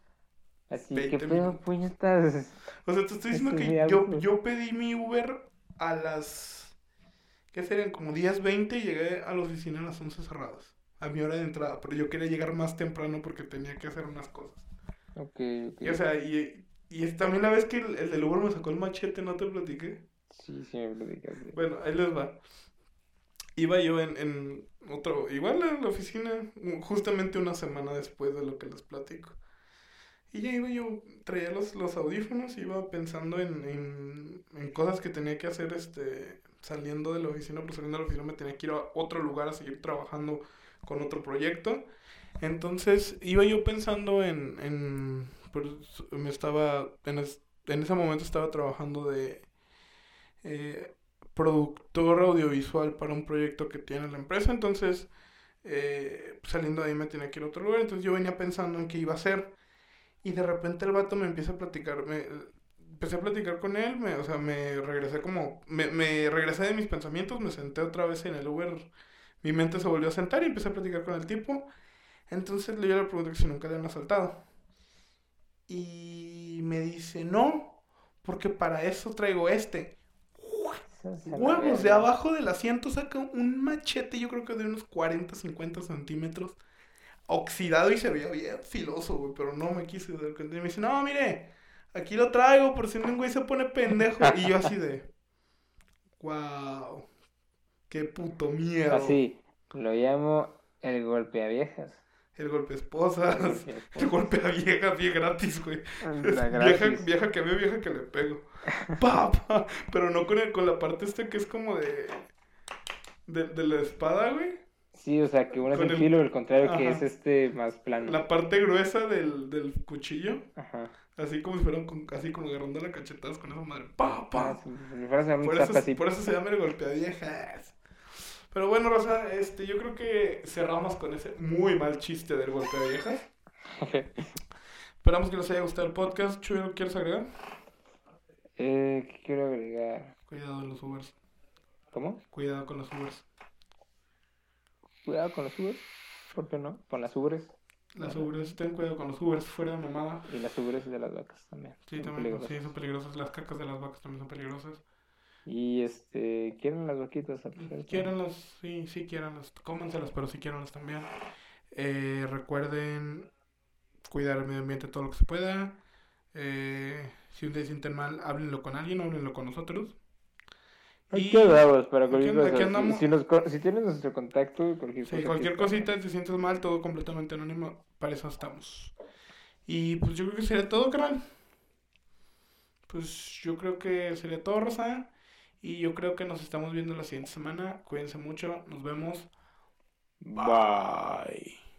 Así 20 que pedo, puñetas. O sea, te estoy diciendo Este que yo, yo pedí mi Uber a las... ¿Qué serían? Como 10.20 y llegué a la oficina a las 11 cerradas. A mi hora de entrada, pero yo quería llegar más temprano porque tenía que hacer unas cosas. Ok, ok. Y o sea, y, y también la vez que el, el del Uber me sacó el machete, ¿no te platiqué? Sí, sí me platicaste. Bueno, ahí les va. Iba yo en, en otro, igual en la oficina, justamente una semana después de lo que les platico. Y ya iba yo, traía los, los audífonos, iba pensando en, en, en cosas que tenía que hacer este, saliendo de la oficina, pues saliendo de la oficina me tenía que ir a otro lugar a seguir trabajando con otro proyecto. Entonces iba yo pensando en, en pues, me estaba, en, es- en ese momento estaba trabajando de eh, productor audiovisual para un proyecto que tiene la empresa, entonces eh, saliendo de ahí me tenía que ir a otro lugar, entonces yo venía pensando en qué iba a hacer y de repente el vato me empieza a platicar, me, empecé a platicar con él, me, o sea, me regresé como, me, me regresé de mis pensamientos, me senté otra vez en el Uber, mi mente se volvió a sentar y empecé a platicar con el tipo, entonces le le pregunté si nunca le han asaltado. Y me dice, no, porque para eso traigo este. Huevos, de abajo del asiento saca un machete, yo creo que de unos 40, 50 centímetros, oxidado y se veía bien filoso, güey, pero no me quise dar cuenta. Y me dice, no, mire, aquí lo traigo por si un güey se pone pendejo. Y yo así de, wow, qué puto miedo. Así, lo llamo el golpe a viejas. El golpe esposas, el golpe a vieja, bien gratis, güey. Vieja, vieja que veo, vieja que le pego. Pa, pa, Pero no con, el, con la parte esta que es como de, de. de la espada, güey. Sí, o sea, que uno es Con el filo, el contrario que es este más plano. La parte gruesa del, del cuchillo. Ajá. Así como si fueran con, así como agarrando la cachetadas con esa madre. Pa, pa. Ah, sí, un Por eso, así. por eso se llama el golpe a viejas. Pero bueno, Rosa, este, yo creo que cerramos con ese muy mal chiste del golpe a viejas. Esperamos que les haya gustado el podcast. Chuyo, ¿quieres agregar? eh, ¿qué quiero agregar? Cuidado en los Ubers. ¿Cómo? Cuidado con los Ubers. Cuidado con los Ubers. ¿Por qué no? Con las Ubers. Las Ubers, ten cuidado con los Ubers, fuera de mamada. Y las Ubers de las vacas también. Sí, son también, peligrosas. sí, son peligrosas. Las cacas de las vacas también son peligrosas. Y este, ¿quieren las vaquitas? a pesar de todo? Quiéranlas, sí, sí, quiéranlas. Cómanselas, pero sí quiéranlas también. Eh, recuerden cuidar el medio ambiente todo lo que se pueda. Eh, si ustedes sienten mal, háblenlo con alguien, háblenlo con nosotros. Aquí andamos para cualquier cosa. Si-. Si, nos, co- si tienes nuestro contacto, cualquier Sí, cosa. cualquier cosita, te sientes mal, todo completamente anónimo, para eso estamos. Y pues yo creo que sería todo, canal. Pues yo creo que sería todo, Rosa. Y yo creo que nos estamos viendo la siguiente semana. Cuídense mucho, nos vemos. Bye.